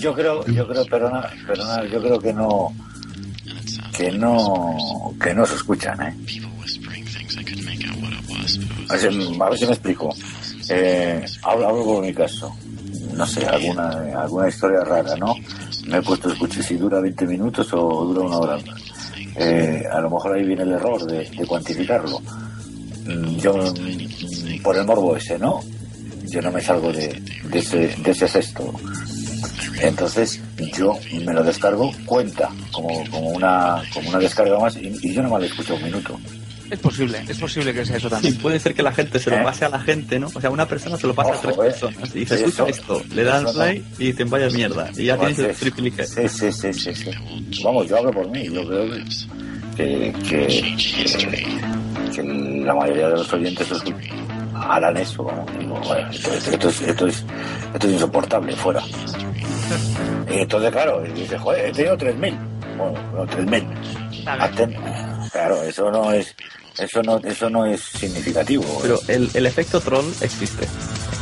Speaker 6: Yo creo, yo creo, perdona, perdona, yo creo que no, que no, que no se escuchan, ¿eh? A ver, si- me explico. Eh, hablo, hablo por mi caso. No sé, alguna, alguna historia rara, ¿no? Me he puesto a escuchar si dura 20 minutos o dura una hora. Eh, a lo mejor ahí viene el error de, cuantificarlo. Mm, Yo, mm, por el morbo ese, ¿no? Yo no me salgo de, de ese, de ese sexto. Entonces yo me lo descargo, cuenta como, como, una, como una descarga más y, yo no me lo escucho un minuto.
Speaker 9: Es posible, es posible que sea eso
Speaker 5: Sí,
Speaker 9: también.
Speaker 5: puede ser que la gente se lo
Speaker 6: ¿Eh?
Speaker 5: pase a la gente, ¿no? O sea, una persona se lo pasa a tres
Speaker 6: eh.
Speaker 5: personas y dice,
Speaker 6: Sí,
Speaker 5: escucha esto, le dan play y dicen, vaya mierda. Y ya tienes el triplique.
Speaker 6: Sí, sí, sí, sí, sí. Vamos, yo hablo por mí. Yo creo que, que, que, que la mayoría de los oyentes harán eso. Vamos. Digo, bueno, esto, esto- esto es, esto, es, esto es insoportable, fuera. Y entonces, claro, dice, joder, he tenido 3.000. Bueno, no, 3.000. Claro, eso no es eso no eso no es significativo.
Speaker 5: Pero el, el efecto troll existe.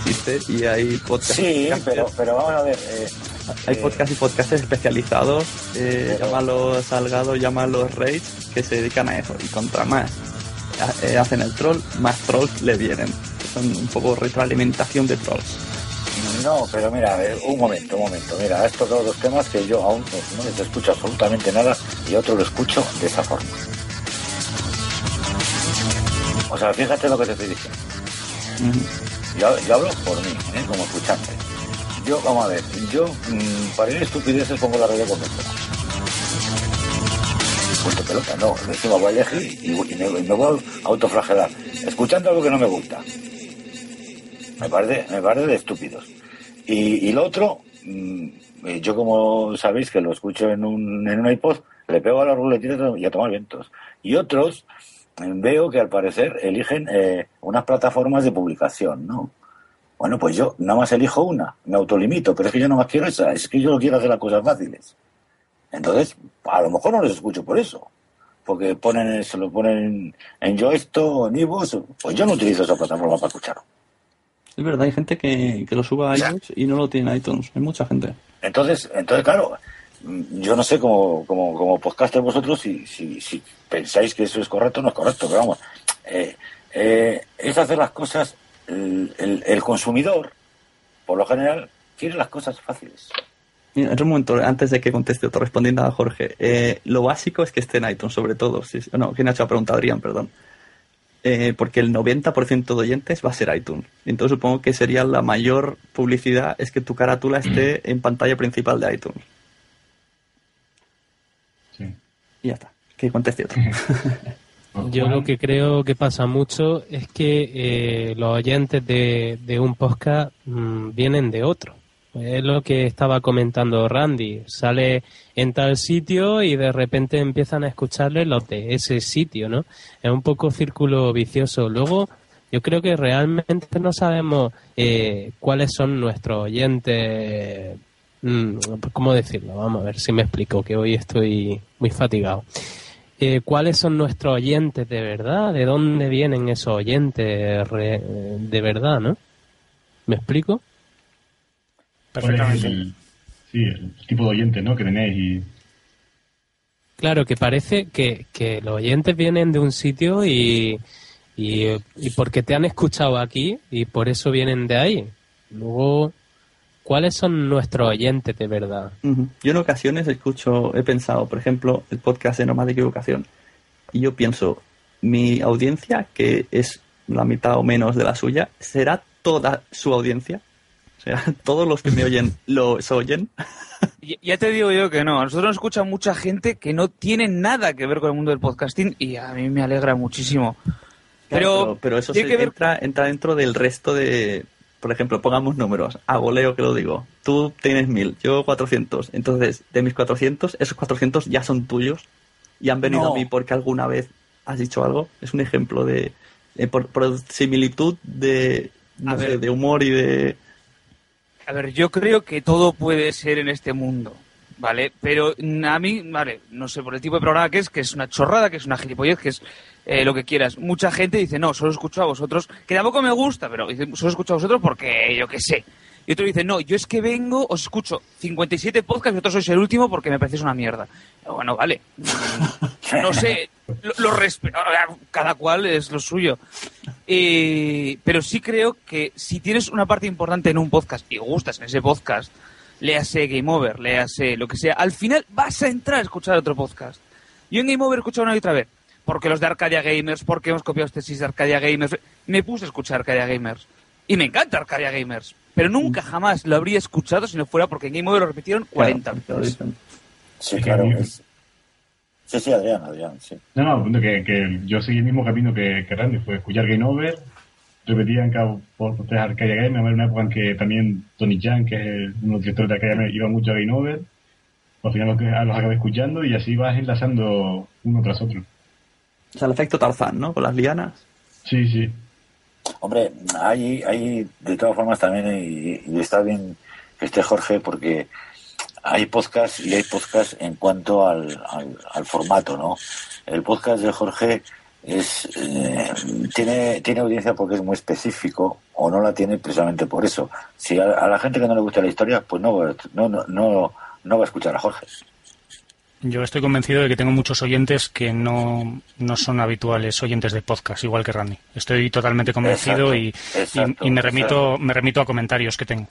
Speaker 5: Existe y hay podcasts.
Speaker 6: Sí, pero, pero vamos a ver. eh,
Speaker 5: Hay podcasts y podcasts especializados, eh,
Speaker 6: Pero-
Speaker 5: llámalos Salgado, llámalos Rage, que se dedican a eso. Y contra más eh, hacen el troll, más trolls le vienen. Son un poco retroalimentación de trolls.
Speaker 6: No, pero mira, eh, un momento, un momento. Mira, has tocado dos temas que yo aún no les escucho absolutamente nada y otro lo escucho de esa forma. O sea, fíjate lo que te estoy diciendo. Yo, yo hablo por mí, ¿eh? como escuchante. Yo, vamos a ver, yo mm, para ir a estupideces pongo la radio convencional. Punto pelota, no, encima voy a elegir y, y me, y me voy a autoflagelar, escuchando algo que no me gusta. Me parece, me parece de estúpidos. Y, y lo otro, mm, eh, yo como sabéis que lo escucho en un, en un iPod, le pego a la ruletita y a tomar vientos. Y otros, veo que al parecer eligen eh, unas plataformas de publicación, ¿no? Bueno, pues yo nada más elijo una, me autolimito, pero es que yo no más quiero esa, es que yo no quiero hacer las cosas fáciles. Entonces, a lo mejor no les escucho por eso, porque ponen, se lo ponen en yo esto, en iVoox, pues yo no utilizo esa plataforma para escuchar.
Speaker 5: Es verdad, hay gente que, que lo sube a iTunes y no lo tiene en iTunes. Hay mucha gente.
Speaker 6: Entonces, entonces claro, yo no sé como, como, como podcaster vosotros si, si, si pensáis que eso es correcto o no es correcto, pero vamos, eh, eh, es hacer las cosas, el, el, consumidor, por lo general, quiere las cosas fáciles.
Speaker 5: En un momento, antes de que conteste otro, respondiendo a Jorge, eh, lo básico es que esté en iTunes, sobre todo. Si, no, ¿quién ha hecho la pregunta? Adrián, perdón. Eh, porque el 90% de oyentes va a ser iTunes. Entonces supongo que sería la mayor publicidad es que tu carátula esté en pantalla principal de iTunes. Y ya está. Que conteste otro.
Speaker 10: Yo lo que creo que pasa mucho es que eh, los oyentes de, de un podcast mm, vienen de otro. Es lo que estaba comentando Randy. Sale en tal sitio y de repente empiezan a escucharle los de ese sitio, ¿no? Es un poco círculo vicioso. Luego, yo creo que realmente no sabemos eh, cuáles son nuestros oyentes. Mm, ¿Cómo decirlo? Vamos a ver si me explico, que hoy estoy muy fatigado. Eh, ¿Cuáles son nuestros oyentes de verdad? ¿De dónde vienen esos oyentes re- de verdad, no? ¿Me explico?
Speaker 8: Perfectamente. El, sí, el tipo de oyente ¿no? que tenéis y
Speaker 10: Claro, que parece que, que los oyentes vienen de un sitio y, y, y porque te han escuchado aquí y por eso vienen de ahí. Luego, ¿cuáles son nuestros oyentes de verdad?
Speaker 5: Ujú. Yo en ocasiones escucho, he pensado, por ejemplo, el podcast de Normas de Equivocación, y yo pienso, mi audiencia, que es la mitad o menos de la suya, ¿será toda su audiencia? O sea, todos los que me oyen los oyen.
Speaker 9: Y- Ya te digo yo que no. A nosotros nos escucha mucha gente que no tiene nada que ver con el mundo del podcasting y a mí me alegra muchísimo.
Speaker 5: Claro,
Speaker 9: Pero,
Speaker 5: pero, pero eso se
Speaker 9: que ver
Speaker 5: entra, entra dentro del resto de, por ejemplo, pongamos números, a voleo que lo digo, tú tienes 1000, yo 400, entonces de mis 400, esos 400 ya son tuyos y han venido
Speaker 9: No.
Speaker 5: a mí porque alguna vez has dicho algo. Es un ejemplo de, de por, por similitud de, no sé,
Speaker 9: ver.
Speaker 5: de humor y de...
Speaker 9: A ver, yo creo que todo puede ser en este mundo, ¿vale? Pero mm, a mí, vale, no sé, por el tipo de programa que es, que es una chorrada, que es una gilipollez, que es eh, lo que quieras. Mucha gente dice, no, solo escucho a vosotros, que tampoco me gusta, pero dice, solo escucho a vosotros porque yo qué sé. Y otro dice, no, yo es que vengo, os escucho 57 podcasts y vosotros sois el último porque me parecéis una mierda. Bueno, vale. No sé, lo, lo respe- cada cual es lo suyo. Eh, pero sí creo que si tienes una parte importante en un podcast y gustas en ese podcast, léase Game Over, léase lo que sea, al final vas a entrar a escuchar otro podcast. Yo en Game Over he escuchado una y otra vez, porque los de Arcadia Gamers, porque hemos copiado tesis de Arcadia Gamers, me puse a escuchar Arcadia Gamers. Y me encanta Arcadia Gamers, pero nunca jamás lo habría escuchado si no fuera porque en Game Over lo repitieron 40 veces.
Speaker 6: Sí, claro. es- Sí, sí, Adrián, Adrián, sí.
Speaker 8: No, no, punto que, que yo seguí el mismo camino que, que Randy, fue escuchar Game Over, repetía en cada podcast Arcadia Game, había una época en que también Tony Chan, que es el- uno de los directores de Arcadia Game, iba mucho a Game Over, al final los acabé escuchando y así vas enlazando uno tras otro.
Speaker 5: O sea, el efecto Tarzán, ¿no? Con las lianas.
Speaker 8: Sí, sí.
Speaker 6: Hombre, hay, hay de todas formas también, y, y está bien que esté Jorge, porque hay podcast y hay podcast en cuanto al, al, al formato, ¿no? El podcast de Jorge es eh, tiene, tiene audiencia porque es muy específico o no la tiene precisamente por eso. Si a, a la gente que no le gusta la historia, pues no, no, no, no va a escuchar a Jorge.
Speaker 7: Yo estoy convencido de que tengo muchos oyentes que no, no son habituales oyentes de podcast, igual que Randy. Estoy totalmente convencido
Speaker 6: Exacto,
Speaker 7: y, y-
Speaker 6: exacto,
Speaker 7: y me
Speaker 6: exacto.
Speaker 7: remito me remito a comentarios que tengo.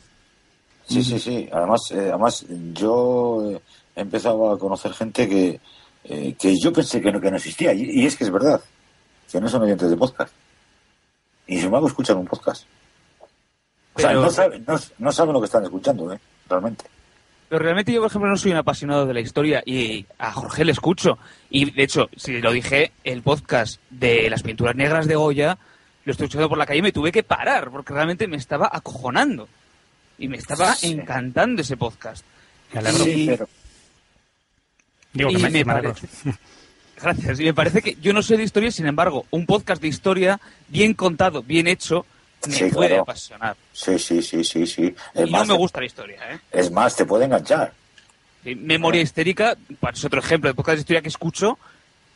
Speaker 6: Sí, sí, sí. Además, eh, además yo he empezado a conocer gente que, eh, que yo pensé que no, que no existía. Y, y es que es verdad. Que no son oyentes de podcast. Y sin embargo escuchan un podcast. O sea, no saben, no, no saben lo que están escuchando, ¿eh? Realmente.
Speaker 9: Pero realmente yo, por ejemplo, no soy un apasionado de la historia y a Jorge le escucho. Y de hecho, si lo dije, el podcast de las pinturas negras de Goya lo estoy escuchando por la calle y me tuve que parar porque realmente me estaba acojonando. Y me estaba
Speaker 6: Sí.
Speaker 9: encantando ese podcast.
Speaker 7: Me alegro.
Speaker 6: Sí, pero-
Speaker 7: Digo que
Speaker 9: Y
Speaker 7: me,
Speaker 9: me parece- Gracias. Y me parece que yo no sé de historia, sin embargo, un podcast de historia bien contado, bien hecho, me
Speaker 6: Sí,
Speaker 9: puede
Speaker 6: claro.
Speaker 9: apasionar.
Speaker 6: Sí, sí, sí, sí, sí. Es
Speaker 9: Y no
Speaker 6: más,
Speaker 9: me gusta la historia, ¿eh?
Speaker 6: es más, te puede enganchar.
Speaker 9: Sí, Memoria histérica, pues, es otro ejemplo de podcast de historia que escucho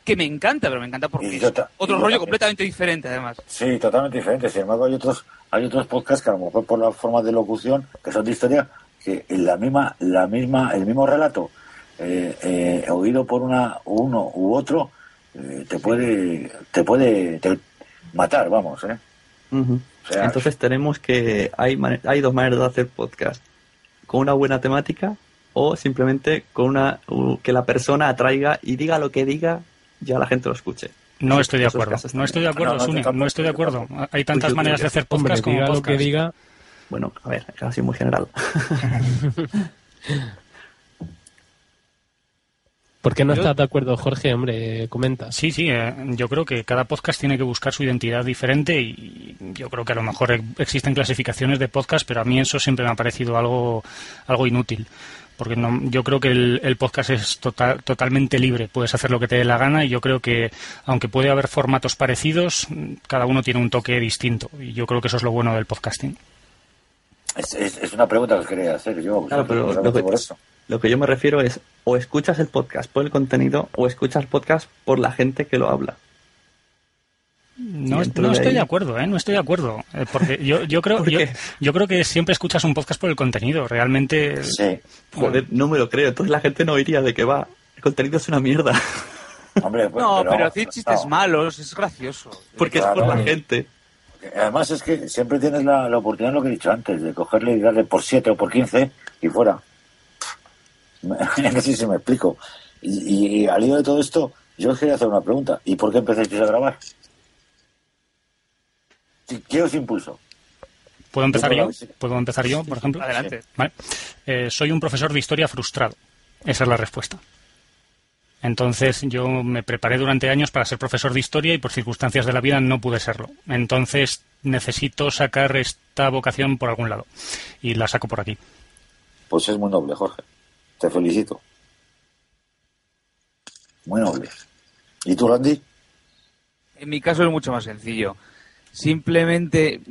Speaker 9: que me encanta, pero me encanta porque es otro rollo
Speaker 6: también.
Speaker 9: completamente diferente, además.
Speaker 6: Sí, totalmente diferente. Sin embargo, hay otros, hay otros podcasts que a lo mejor por la forma de locución, que son de historia, que en la misma, la misma, el mismo relato, eh, eh, oído por una, uno u otro, eh, te puede, te puede te- matar, vamos, ¿eh? Sea,
Speaker 5: Entonces tenemos que... Hay, mane- hay dos maneras de hacer podcast. Con una buena temática o simplemente con una... que la persona atraiga y diga lo que diga, ya la gente lo escuche.
Speaker 7: No estoy de acuerdo. No estoy de acuerdo,
Speaker 6: No, no,
Speaker 7: Sune.
Speaker 6: yo tampoco,
Speaker 7: No estoy de acuerdo. Hay tantas maneras de hacer
Speaker 10: Hombre,
Speaker 7: podcast como
Speaker 10: diga lo
Speaker 7: podcast.
Speaker 10: que diga.
Speaker 5: Bueno, a ver, casi muy general.
Speaker 10: ¿Por qué no
Speaker 9: Yo-
Speaker 10: estás de acuerdo, Jorge? Hombre, comenta.
Speaker 7: Sí, sí, eh, yo creo que cada podcast tiene que buscar su identidad diferente y yo creo que a lo mejor existen clasificaciones de podcast, pero a mí eso siempre me ha parecido algo, algo inútil. Porque no, yo creo que el, el podcast es total, totalmente libre, puedes hacer lo que te dé la gana y yo creo que, aunque puede haber formatos parecidos, cada uno tiene un toque distinto y yo creo que eso es lo bueno del podcasting.
Speaker 6: es, es, es una pregunta que os quería hacer yo.
Speaker 5: Claro, pero que-
Speaker 6: por eso.
Speaker 5: Lo que yo me refiero es o escuchas el podcast por el contenido o escuchas el podcast por la gente que lo habla.
Speaker 7: No, estoy de acuerdo, ¿eh? No estoy de acuerdo. Eh, Porque yo, yo creo
Speaker 5: ¿Por
Speaker 7: yo, yo creo que siempre escuchas un podcast por el contenido. Realmente
Speaker 6: Sí.
Speaker 5: Joder, no me lo creo. Entonces la gente no oiría de qué va. El contenido es una mierda.
Speaker 6: Hombre, pues,
Speaker 9: No, pero, decir chistes
Speaker 6: no.
Speaker 9: malos es gracioso.
Speaker 5: Porque es por la gente.
Speaker 6: Además es que siempre tienes la, la oportunidad, lo que he dicho antes, de cogerle y darle por 7 o por 15 y fuera. no sé si me explico. Y, y- y al hilo de todo esto, yo os quería hacer una pregunta. ¿Y por qué empezasteis a grabar? ¿Qué- ¿Qué os impulsó?
Speaker 7: ¿Puedo empezar
Speaker 6: Yo.
Speaker 7: ¿Puedo empezar yo, por ejemplo?
Speaker 9: Adelante.
Speaker 7: Vale. Eh, soy un profesor de historia frustrado. Esa es la respuesta. Entonces yo me preparé durante años para ser profesor de historia y por circunstancias de la vida no pude serlo. Entonces necesito sacar esta vocación por algún lado y la saco por aquí.
Speaker 6: Pues es muy noble, Jorge. Te felicito. Muy noble. ¿Y tú, Randy?
Speaker 9: En mi caso es mucho más sencillo. Simplemente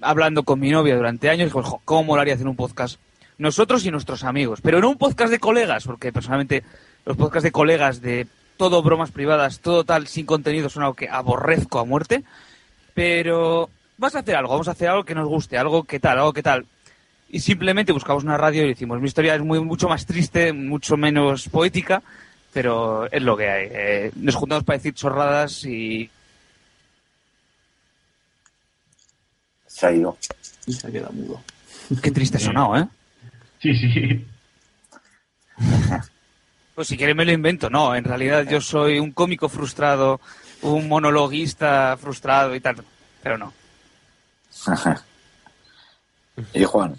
Speaker 9: hablando con mi novia durante años, "Jo, ¿cómo molaría hacer un podcast? Nosotros y nuestros amigos, pero no un podcast de colegas, porque personalmente los podcasts de colegas de todo bromas privadas, todo tal, sin contenido, son algo que aborrezco a muerte. Pero vas a hacer algo, vamos a hacer algo que nos guste, algo que tal, algo que tal. Y simplemente buscamos una radio y decimos, mi historia es muy, mucho más triste, mucho menos poética, pero es lo que hay. Eh, nos juntamos para decir chorradas y
Speaker 6: Se ha ido.
Speaker 5: Y se ha quedado mudo.
Speaker 9: Qué triste ha sonado, ¿eh?
Speaker 8: Sí, sí.
Speaker 9: Pues si quieres me lo invento. No, en realidad yo soy un cómico frustrado, un monologuista frustrado y tal. Pero no.
Speaker 6: ¿Y Juan?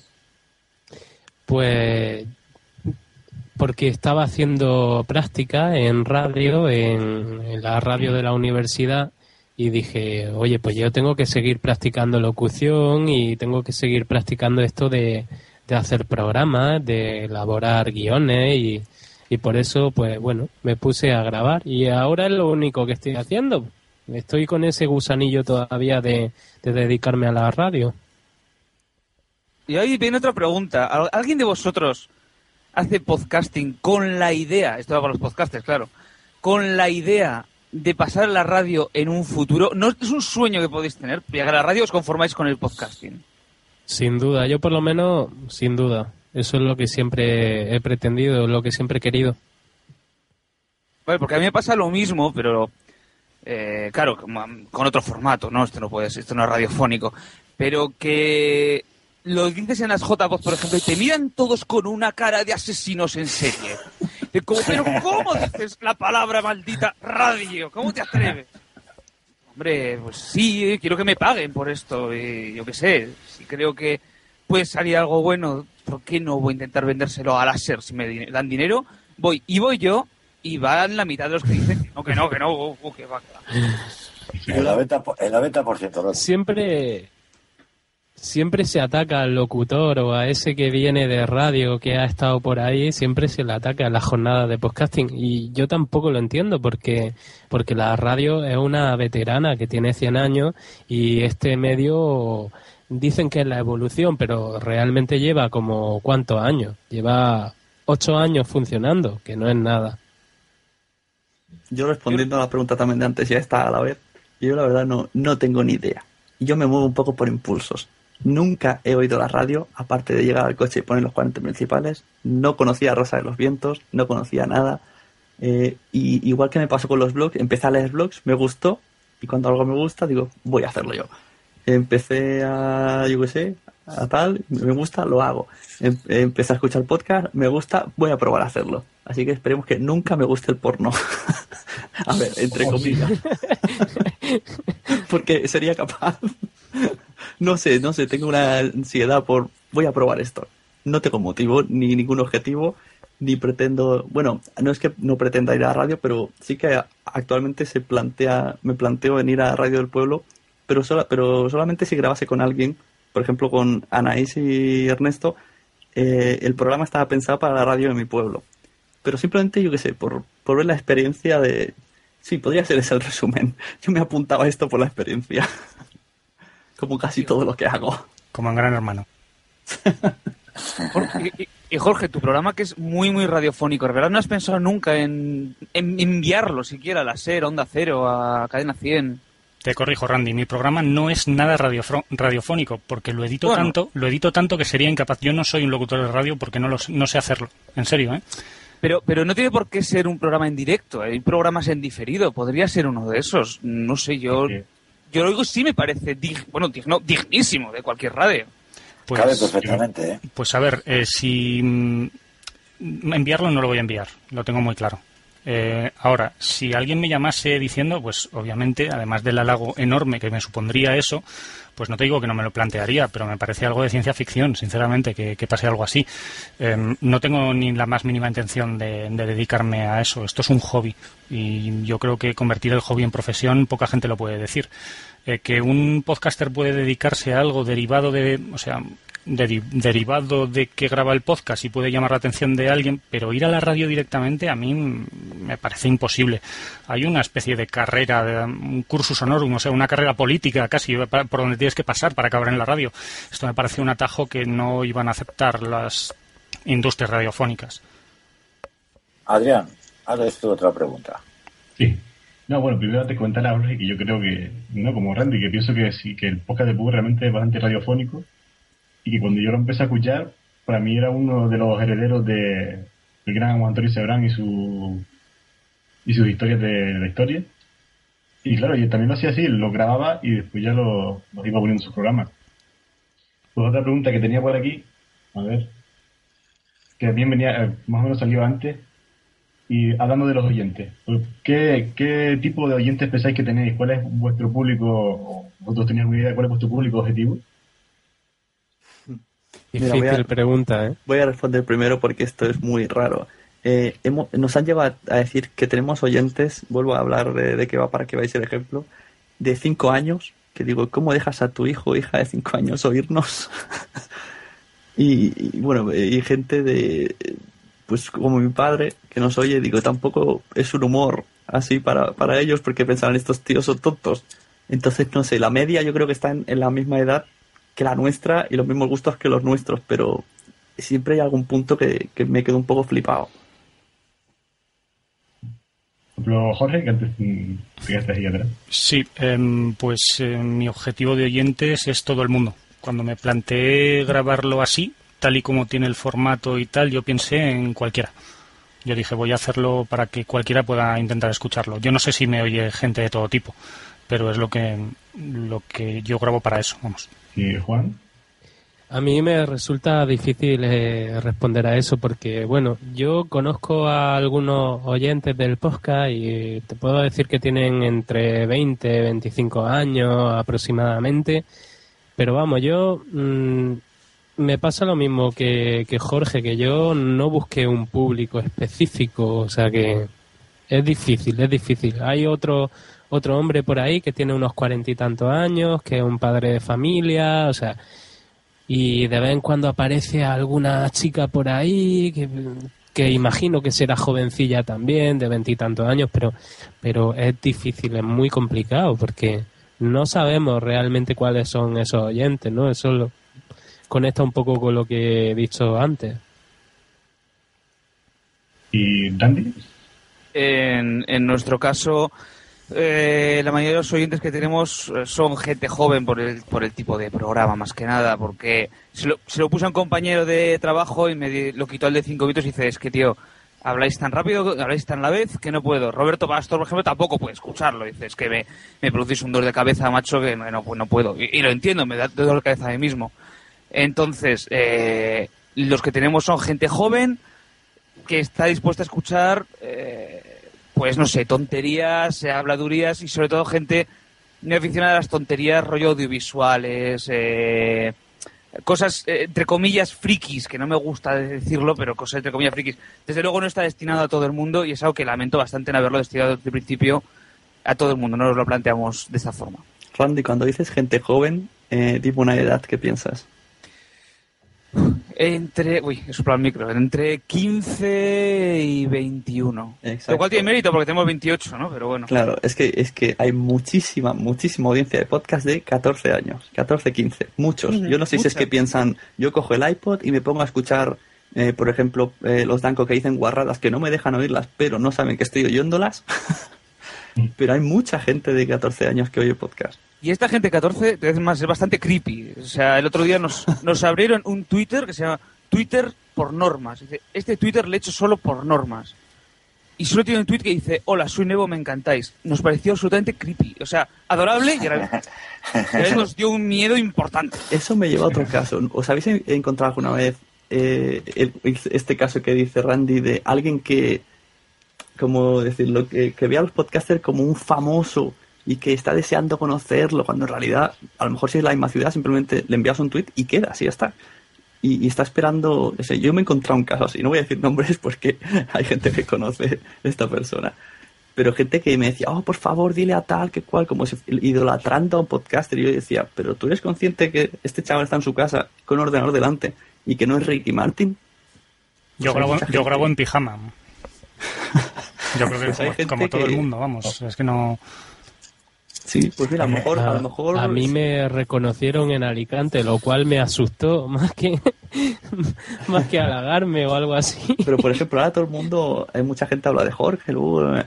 Speaker 10: Pues porque estaba haciendo práctica en radio, en, la radio de la universidad, y dije, oye, pues yo tengo que seguir practicando locución y tengo que seguir practicando esto de, de hacer programas, de elaborar guiones y, y por eso, pues bueno, me puse a grabar y ahora es lo único que estoy haciendo. Estoy con ese gusanillo todavía de, de dedicarme a la radio.
Speaker 9: Y ahí viene otra pregunta. ¿Al- ¿Alguien de vosotros hace podcasting con la idea, esto va para los podcasters, claro, con la idea de pasar a la radio en un futuro? ¿No es un sueño que podéis tener? Llegar a la radio os conformáis con el podcasting.
Speaker 10: Sin duda, yo por lo menos, sin duda. Eso es lo que siempre he pretendido, lo que siempre he querido.
Speaker 9: Vale, porque a mí me pasa lo mismo, pero eh, claro, con otro formato, ¿no? Esto no puede ser, esto no es radiofónico. Pero que lo dices en las J-Voz, por ejemplo, y te miran todos con una cara de asesinos en serie. De como, pero ¿cómo dices la palabra maldita radio? ¿Cómo te atreves? Hombre, pues sí, quiero que me paguen por esto. Y yo qué sé, si creo que puede salir algo bueno, ¿por qué no voy a intentar vendérselo a láser si me dan dinero? Voy, y voy yo, y van la mitad de los que dicen que no, que no, que no, uh, uh, que va.
Speaker 6: El 90%, el 90% Randy.
Speaker 10: Siempre, siempre se ataca al locutor o a ese que viene de radio que ha estado por ahí, siempre se le ataca a la jornada de podcasting. Y yo tampoco lo entiendo porque, porque la radio es una veterana que tiene 100 años y este medio dicen que es la evolución, pero realmente lleva como cuántos años? Lleva ocho años funcionando, que no es nada.
Speaker 5: Yo respondiendo a la pregunta también de antes, ya está a la vez. Yo la verdad no, no tengo ni idea. Yo me muevo un poco por impulsos. Nunca he oído la radio, aparte de llegar al coche y poner los 40 principales. No conocía a Rosa de los Vientos, no conocía nada. Eh, y igual que me pasó con los blogs, empecé a leer blogs, me gustó. Y cuando algo me gusta, digo, voy a hacerlo yo. Empecé a, yo qué sé, a tal, me gusta, lo hago. Em- Empecé a escuchar podcast, me gusta, voy a probar a hacerlo. Así que esperemos que nunca me guste el porno. a ver, entre comillas. Porque sería capaz. No sé, no sé, tengo una ansiedad por voy a probar esto. No tengo motivo, ni ningún objetivo, ni pretendo, bueno, no es que no pretenda ir a radio, pero sí que actualmente se plantea, me planteo venir a Radio del Pueblo, pero sola, pero solamente si grabase con alguien, por ejemplo con Anaís y Ernesto, eh, el programa estaba pensado para la radio de mi pueblo. Pero simplemente, yo qué sé, por, por ver la experiencia de... Sí, podría ser ese el resumen. Yo me apuntaba a esto por la experiencia. Como casi todo lo que hago.
Speaker 7: Como en Gran Hermano.
Speaker 9: Jorge, y, y Jorge, tu programa que es muy, muy radiofónico, ¿de verdad no has pensado nunca en, en enviarlo siquiera a la SER, a Onda Cero, a Cadena 100?
Speaker 7: Te corrijo, Randy, mi programa no es nada radiofónico, porque lo edito
Speaker 9: Bueno.
Speaker 7: tanto, lo edito tanto que sería incapaz. Yo no soy un locutor de radio porque no, lo sé- no sé hacerlo. En serio, ¿eh?
Speaker 9: Pero, pero no tiene por qué ser un programa en directo, hay programas en diferido, podría ser uno de esos. No sé, yo,
Speaker 8: Sí.
Speaker 9: Yo lo digo sí me parece, dig- bueno, digno, dignísimo de cualquier radio.
Speaker 7: Pues,
Speaker 6: Cabe perfectamente, ¿eh?
Speaker 7: Pues a ver, eh, si mm, enviarlo no lo voy a enviar, lo tengo muy claro. Eh, ahora, si alguien me llamase diciendo, pues obviamente, además del halago enorme que me supondría eso, pues no te digo que no me lo plantearía, pero me parece algo de ciencia ficción, sinceramente, que, pase algo así. Eh, no tengo ni la más mínima intención de, de dedicarme a eso. Esto es un hobby y yo creo que convertir el hobby en profesión poca gente lo puede decir. Eh, que un podcaster puede dedicarse a algo derivado de, o sea, deri- derivado de que graba el podcast y puede llamar la atención de alguien, pero ir a la radio directamente a mí mm, me parece imposible. Hay una especie de carrera, de, un cursus honorum, o sea, una carrera política casi pa- por donde tienes que pasar para acabar en la radio. Esto me parece un atajo que no iban a aceptar las industrias radiofónicas.
Speaker 6: Adrián, haz esto otra pregunta.
Speaker 8: Sí. No, bueno, primero te comentar a Jorge que yo creo que, no como Randy, que pienso que sí, que el podcast de Pug realmente es bastante radiofónico y que cuando yo lo empecé a escuchar, para mí era uno de los herederos de el gran Juan Antonio Sebrán y su y sus historias de la historia. Y claro, yo también lo hacía así, lo grababa y después ya lo, iba poniendo en sus programas. Pues otra pregunta que tenía por aquí, a ver, que también venía, eh, más o menos salió antes, y hablando de los oyentes, pues, ¿qué, qué tipo de oyentes pensáis que tenéis? ¿Cuál es vuestro público? ¿Vosotros tenéis alguna idea de cuál es vuestro público objetivo?
Speaker 5: Mira, voy a-
Speaker 10: pregunta, ¿eh?
Speaker 5: Voy a responder primero porque esto es muy raro. Eh, hemos- nos han llevado a decir que tenemos oyentes, vuelvo a hablar de, de qué va para que veáis el ejemplo, de 5 años, que digo, ¿cómo dejas a tu hijo o hija de 5 años oírnos? y, y, bueno, y gente de, pues como mi padre, que nos oye, digo, tampoco es un humor así para, para ellos porque pensarán estos tíos son tontos. Entonces, no sé, la media yo creo que está en, en la misma edad que la nuestra y los mismos gustos que los nuestros, pero siempre hay algún punto que, que me quedo un poco flipado.
Speaker 8: Por ejemplo, Jorge, que antes te quedaste ahí atrás.
Speaker 7: Sí, em, pues eh, mi objetivo de oyentes es todo el mundo. Cuando me planteé grabarlo así, tal y como tiene el formato y tal, yo pensé en cualquiera. Yo dije, voy a hacerlo para que cualquiera pueda intentar escucharlo. Yo no sé si me oye gente de todo tipo, pero es lo que, lo que yo grabo para eso, vamos.
Speaker 8: ¿Y Juan?
Speaker 10: A mí me resulta difícil eh, responder a eso porque, bueno, yo conozco a algunos oyentes del podcast y te puedo decir que tienen entre 20 y 25 años aproximadamente, pero vamos, yo mm, me pasa lo mismo que, que Jorge, que yo no busqué un público específico, o sea que es difícil, es difícil. Hay otro otro hombre por ahí que tiene unos cuarenta y tantos años, que es un padre de familia, o sea, y de vez en cuando aparece alguna chica por ahí que, que imagino que será jovencilla también, de veintitantos años, pero, pero es difícil, es muy complicado porque no sabemos realmente cuáles son esos oyentes, ¿no? Eso lo, conecta un poco con lo que he dicho antes.
Speaker 8: ¿Y Randy?
Speaker 9: En, en nuestro caso, eh, la mayoría de los oyentes que tenemos eh, son gente joven por el, por el tipo de programa, más que nada, porque se lo, se lo puse a un compañero de trabajo y me lo quitó el de cinco minutos y dice, es que tío, habláis tan rápido, habláis tan la vez que no puedo. Roberto Pastor, por ejemplo, tampoco puede escucharlo. Dice, es que me, me producís un dolor de cabeza, macho, que no, no, no puedo. Y, y lo entiendo, me da dolor de cabeza a mí mismo. Entonces, eh, los que tenemos son gente joven que está dispuesta a escuchar, eh, pues no sé, tonterías, eh, habladurías y sobre todo gente muy aficionada a las tonterías, rollo audiovisuales, eh, cosas eh, entre comillas frikis, que no me gusta decirlo, pero cosas entre comillas frikis. Desde luego no está destinado a todo el mundo y es algo que lamento bastante en haberlo destinado desde el principio a todo el mundo, no nos lo planteamos de esta forma.
Speaker 5: Randy, cuando dices gente joven, eh, tipo una edad, ¿qué piensas?
Speaker 9: Entre, uy, he soplado el micro, entre 15 y 21.
Speaker 5: Exacto.
Speaker 9: Lo cual tiene mérito porque tenemos 28, ¿no? Pero bueno.
Speaker 5: Claro, es que, es que hay muchísima, muchísima audiencia de podcast de 14 años, 14, 15, muchos. Yo no sé si es que piensan, yo cojo el iPod y me pongo a escuchar, eh, por ejemplo, eh, los Danco que dicen guarradas que no me dejan oírlas, pero no saben que estoy oyéndolas. pero hay mucha gente de 14 años que oye podcast.
Speaker 9: Y esta gente 14, es más, es bastante creepy. O sea, el otro día nos, nos abrieron un Twitter que se llama Twitter por normas. Este Twitter le he hecho solo por normas. Y solo tiene un tweet que dice, hola, soy nuevo, me encantáis. Nos pareció absolutamente creepy. O sea, adorable y a la vez, y a la vez nos dio un miedo importante.
Speaker 5: Eso me lleva a otro caso. ¿Os habéis en- encontrado alguna vez eh, el- este caso que dice Randy de alguien que como decirlo, que, que ve a los podcasters como un famoso y que está deseando conocerlo, cuando en realidad, a lo mejor si es la misma ciudad, simplemente le envías un tweet y queda, así ya está. Y, y está esperando, no sé, yo me he encontrado un caso así, no voy a decir nombres porque hay gente que conoce esta persona, pero gente que me decía, oh, por favor, dile a tal, que cual, como si idolatrando a un podcaster, y yo decía, pero tú eres consciente que este chaval está en su casa con un ordenador delante y que no es Ricky Martin?
Speaker 7: Yo, grabo,
Speaker 5: mucha
Speaker 7: yo grabo en pijama. Yo creo que
Speaker 5: Pues hay
Speaker 7: como,
Speaker 5: gente
Speaker 7: como todo
Speaker 5: que-
Speaker 7: el mundo, vamos. Es que no.
Speaker 5: Sí, pues mira, a lo mejor, a lo mejor
Speaker 10: A mí me reconocieron en Alicante, lo cual me asustó más que más que halagarme o algo así.
Speaker 5: Pero por ejemplo, ahora todo el mundo, hay mucha gente habla de Jorge, luego, eh,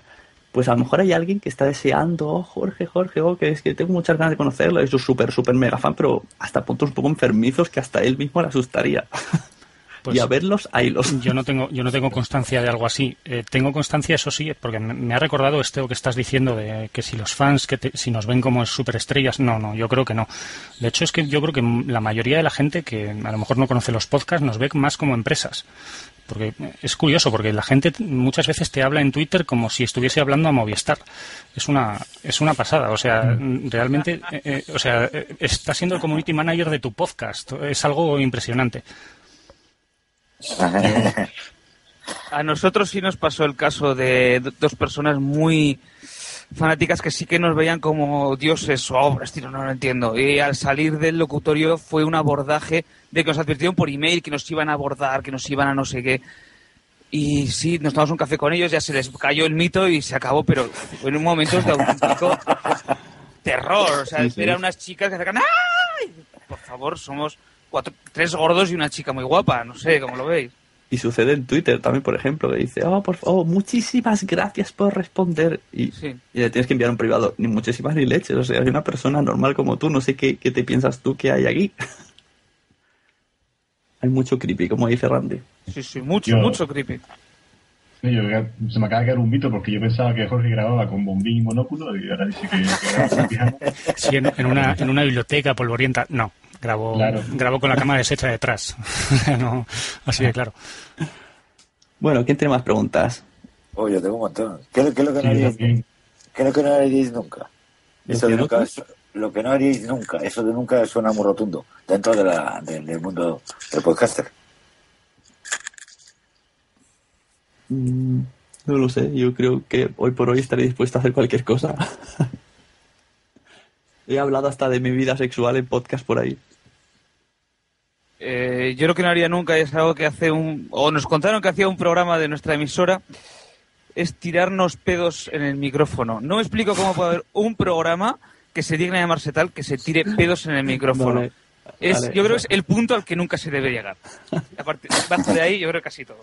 Speaker 5: pues a lo mejor hay alguien que está deseando, oh, Jorge, Jorge, oh, que es que tengo muchas ganas de conocerlo, es un súper, súper mega fan, pero hasta puntos un poco enfermizos que hasta él mismo le asustaría.
Speaker 7: Pues
Speaker 5: y a verlos, haylos.
Speaker 7: Yo no tengo, yo no tengo constancia de algo así. Eh, tengo constancia, eso sí, porque me, me ha recordado esto que estás diciendo de que si los fans, que te- si nos ven como superestrellas, no, no, yo creo que no. De hecho, es que yo creo que la mayoría de la gente que a lo mejor no conoce los podcasts nos ve más como empresas. Porque es curioso, porque la gente muchas veces te habla en Twitter como si estuviese hablando a Movistar. Es una, es una pasada. O sea, realmente, eh, eh, o sea, eh, está siendo el community manager de tu podcast. Es algo impresionante.
Speaker 9: A nosotros sí nos pasó el caso de dos personas muy fanáticas que sí que nos veían como dioses o obras, tío, no lo entiendo. Y al salir del locutorio fue un abordaje de que nos advirtieron por email que nos iban a abordar, que nos iban a no sé qué. Y sí, nos tomamos un café con ellos, ya se les cayó el mito y se acabó, pero en un momento de auténtico terror. O sea,
Speaker 5: Sí, sí.
Speaker 9: eran unas chicas que sacan ¡ay! Por favor, somos cuatro, tres gordos y una chica muy guapa, no sé, ¿cómo lo veis?
Speaker 5: Y sucede en Twitter también, por ejemplo, que dice, oh, por favor, muchísimas gracias por responder. Y, y le tienes que enviar un privado, ni muchísimas ni leches. O sea, hay una persona normal como tú, no sé qué, qué te piensas tú que hay aquí. hay mucho creepy, como dice Randy.
Speaker 9: Sí, sí, mucho,
Speaker 8: Yo-
Speaker 9: mucho creepy.
Speaker 8: Yo- se me acaba de caer un mito porque yo pensaba que Jorge grababa con bombín y monóculo y ahora dice que, que con.
Speaker 7: Sí, en, en una, en una biblioteca polvorienta, no. Grabo,
Speaker 8: Claro.
Speaker 7: grabo con la cámara deshecha detrás. no, así de claro.
Speaker 5: Bueno, ¿quién tiene más preguntas?
Speaker 6: Oye, tengo un montón. ¿Qué, es lo- qué es lo que no haríais,
Speaker 5: también.
Speaker 6: qué es lo que no haríais nunca?
Speaker 5: ¿Lo
Speaker 6: Eso
Speaker 5: que
Speaker 6: de
Speaker 5: no
Speaker 6: nunca, lo que no haríais nunca, eso de nunca suena muy rotundo dentro de la, del- del mundo del podcaster.
Speaker 5: Mm, no lo sé, yo creo que hoy por hoy estaré dispuesto a hacer cualquier cosa. He hablado hasta de mi vida sexual en podcast por ahí.
Speaker 9: Eh, yo lo que no haría nunca es algo que hace un... O nos contaron que hacía un programa de nuestra emisora, es tirarnos pedos en el micrófono. No me explico cómo puede haber un programa que se digne llamarse tal que se tire pedos en el micrófono.
Speaker 5: Vale,
Speaker 9: es,
Speaker 5: vale.
Speaker 9: yo creo que es el punto al que nunca se debe llegar. Bajo de ahí, yo creo que casi todo.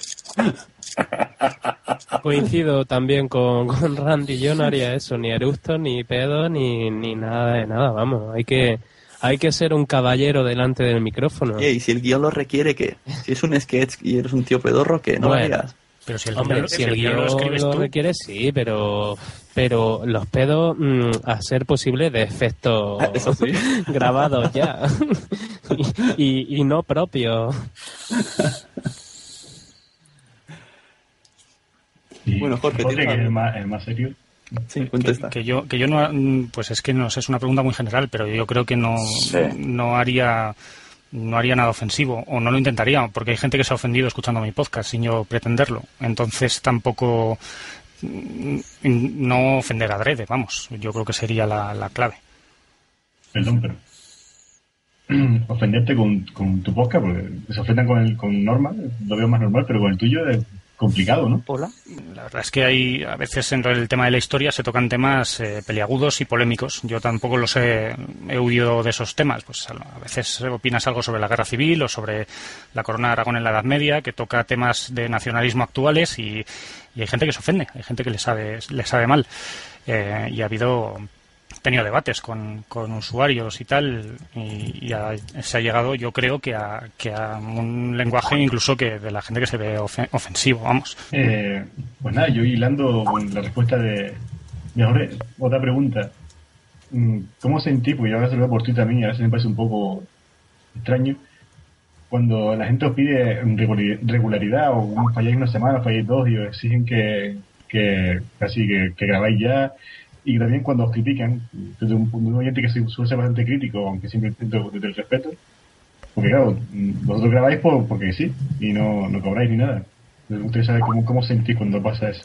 Speaker 10: Coincido también con, con Randy. Yo no haría eso, ni eructo, ni pedo, ni, ni nada de nada. Vamos, hay que, hay que ser un caballero delante del micrófono.
Speaker 5: Y si el guion lo requiere, ¿qué? Si es un sketch y eres un tío pedorro, ¿qué? No lo
Speaker 10: Bueno.
Speaker 5: hagas.
Speaker 7: Pero si el
Speaker 10: Hombre,
Speaker 7: guión-
Speaker 10: si
Speaker 7: si
Speaker 10: el
Speaker 7: el guion
Speaker 10: guion
Speaker 7: lo escribes
Speaker 10: lo
Speaker 7: tú.
Speaker 10: requiere, sí, pero, pero los pedos, mm, a ser posible, de efectos
Speaker 5: sí.
Speaker 10: grabados ya. y, y- y no propios.
Speaker 5: Bueno, Jorge, tienes
Speaker 8: que es el más, el más serio.
Speaker 5: Sí, contesta.
Speaker 7: Que yo, que yo no, pues es que no sé, es una pregunta muy general, pero yo creo que no, no haría, no haría nada ofensivo, o no lo intentaría, porque hay gente que se ha ofendido escuchando mi podcast sin yo pretenderlo. Entonces tampoco, mm, no ofender adrede, vamos, yo creo que sería la, la clave.
Speaker 8: Perdón, pero. Ofenderte con, con tu podcast, porque se ofendan con, el, con norma, lo veo más normal, pero con el tuyo es complicado, ¿no?
Speaker 9: Hola.
Speaker 7: La verdad es que hay, a veces en el tema de la historia se tocan temas eh, peliagudos y polémicos. Yo tampoco los he, he huido de esos temas. Pues a veces opinas algo sobre la guerra civil o sobre la corona de Aragón en la Edad Media, que toca temas de nacionalismo actuales y, y hay gente que se ofende, hay gente que le sabe, le sabe mal. Eh, y ha habido tenido debates con, con usuarios y tal y, y se ha llegado yo creo que a, que a un lenguaje incluso que de la gente que se ve ofe- ofensivo vamos
Speaker 8: Eh, pues nada, yo hilando con la respuesta de, Jorge, otra pregunta. Mm, ¿Cómo sentí? Porque yo se lo por Twitter también y a veces me parece un poco extraño. Cuando la gente os pide regularidad o falláis una semana, falláis dos y os exigen que, que casi que, que grabáis ya y también cuando os critican, desde un de oyente que suele ser bastante crítico, aunque siempre intento desde el respeto, porque claro, vosotros grabáis por, porque sí, y no, no cobráis ni nada. Me gustaría saber cómo, cómo sentís cuando pasa eso.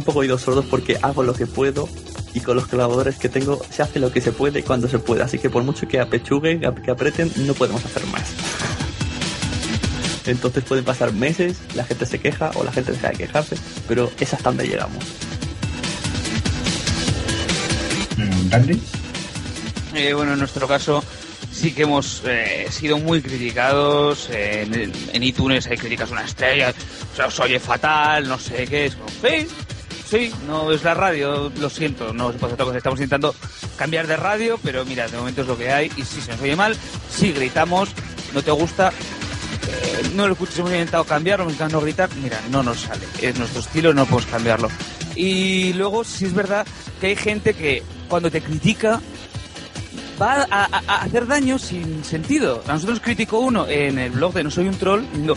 Speaker 5: Un poco oídos sordos porque hago lo que puedo y con los colaboradores que tengo se hace lo que se puede cuando se puede. Así que por mucho que apechuguen, ap- que aprieten, no podemos hacer más. Entonces pueden pasar meses, la gente se queja o la gente deja de quejarse, pero es hasta donde llegamos.
Speaker 8: ¿Dandy?
Speaker 9: Eh, bueno, en nuestro caso sí que hemos eh, sido muy criticados. eh, en, en iTunes hay críticas una estrella, o sea, os oye fatal, no sé qué. Es como, sí, sí, no es la radio, lo siento, no se puede hacer. Estamos intentando cambiar de radio, pero mira, de momento es lo que hay. Y si se nos oye mal, si gritamos, no te gusta, eh, no lo escuches, hemos intentado cambiarlo, hemos intentado no gritar, mira, no nos sale. Es nuestro estilo, no podemos cambiarlo. Y luego, sí es verdad que hay gente que cuando te critica va a, hacer daño sin sentido. A nosotros criticó uno en el blog de No Soy un Troll diciendo,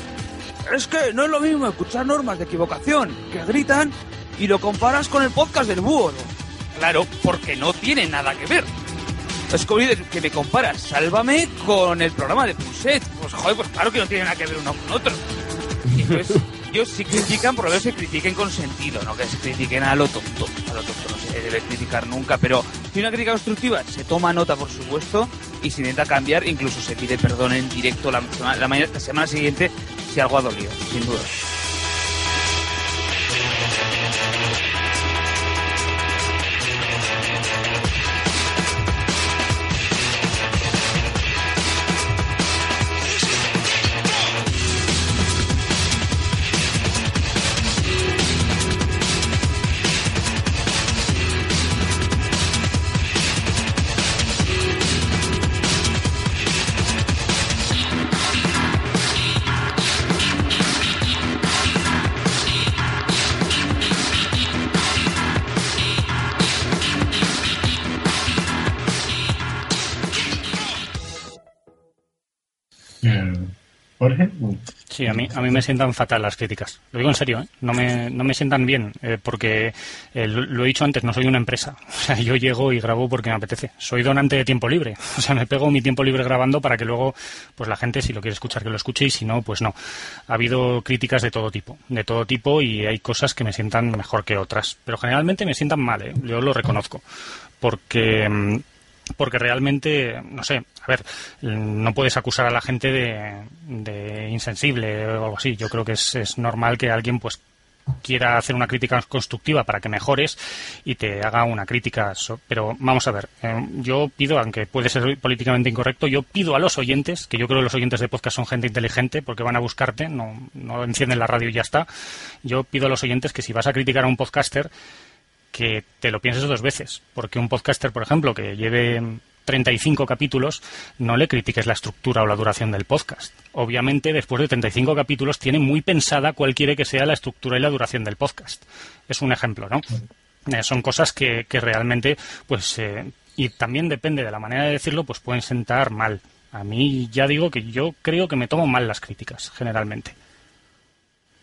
Speaker 9: es que no es lo mismo escuchar normas de equivocación que gritan y lo comparas con el podcast del búho. Claro, porque no tiene nada que ver. Es como que me comparas Sálvame con el programa de Puset. Pues joder, pues claro que no tiene nada que ver uno con otro. Entonces, ellos si critican, por lo menos se critiquen con sentido, no que se critiquen a lo tonto. A lo tonto no se debe criticar nunca, pero si una crítica constructiva se toma nota, por supuesto, y se intenta cambiar, incluso se pide perdón en directo la semana siguiente si algo ha dolido, sin duda.
Speaker 7: Sí, a mí, a mí me sientan fatal las críticas. Lo digo en serio, ¿eh? no, me, no me sientan bien, eh, porque eh, lo, he dicho antes, no soy una empresa. O sea, yo llego y grabo porque me apetece. Soy donante de tiempo libre. O sea, me pego mi tiempo libre grabando para que luego, pues la gente, si lo quiere escuchar, que lo escuche y si no, pues no. Ha habido críticas de todo tipo, de todo tipo y hay cosas que me sientan mejor que otras. Pero generalmente me sientan mal, ¿eh? yo lo reconozco. Porque. Porque realmente, no sé, a ver, no puedes acusar a la gente de, de insensible o algo así. Yo creo que es, es normal que alguien pues quiera hacer una crítica constructiva para que mejores y te haga una crítica. pero vamos a ver, eh, yo pido, aunque puede ser políticamente incorrecto, yo pido a los oyentes, que yo creo que los oyentes de podcast son gente inteligente porque van a buscarte, no, no encienden la radio y ya está. Yo pido a los oyentes que si vas a criticar a un podcaster, que te lo pienses dos veces. Porque un podcaster, por ejemplo, que lleve 35 capítulos, no le critiques la estructura o la duración del podcast. Obviamente, después de 35 capítulos, tiene muy pensada cuál quiere que sea la estructura y la duración del podcast. Es un ejemplo, ¿no? Eh, son cosas que, que realmente, pues, eh, y también depende de la manera de decirlo, pues pueden sentar mal. A mí ya digo que yo creo que me tomo mal las críticas, generalmente.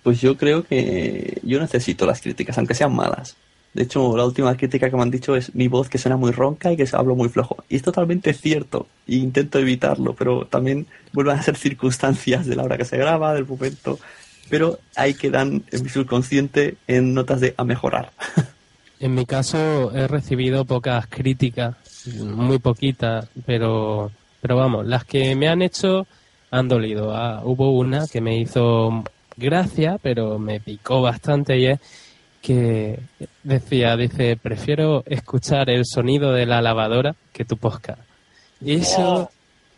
Speaker 5: Pues yo creo que yo necesito las críticas, aunque sean malas. De hecho, la última crítica que me han dicho es mi voz que suena muy ronca y que hablo muy flojo. Y es totalmente cierto. E intento evitarlo, pero también vuelven a ser circunstancias de la hora que se graba, del momento. Pero ahí quedan en mi subconsciente en notas de a mejorar.
Speaker 10: En mi caso he recibido pocas críticas, muy poquitas, pero, pero vamos, las que me han hecho han dolido. Ah, hubo una que me hizo gracia, pero me picó bastante y es que decía, dice, prefiero escuchar el sonido de la lavadora que tu podcast. Y eso,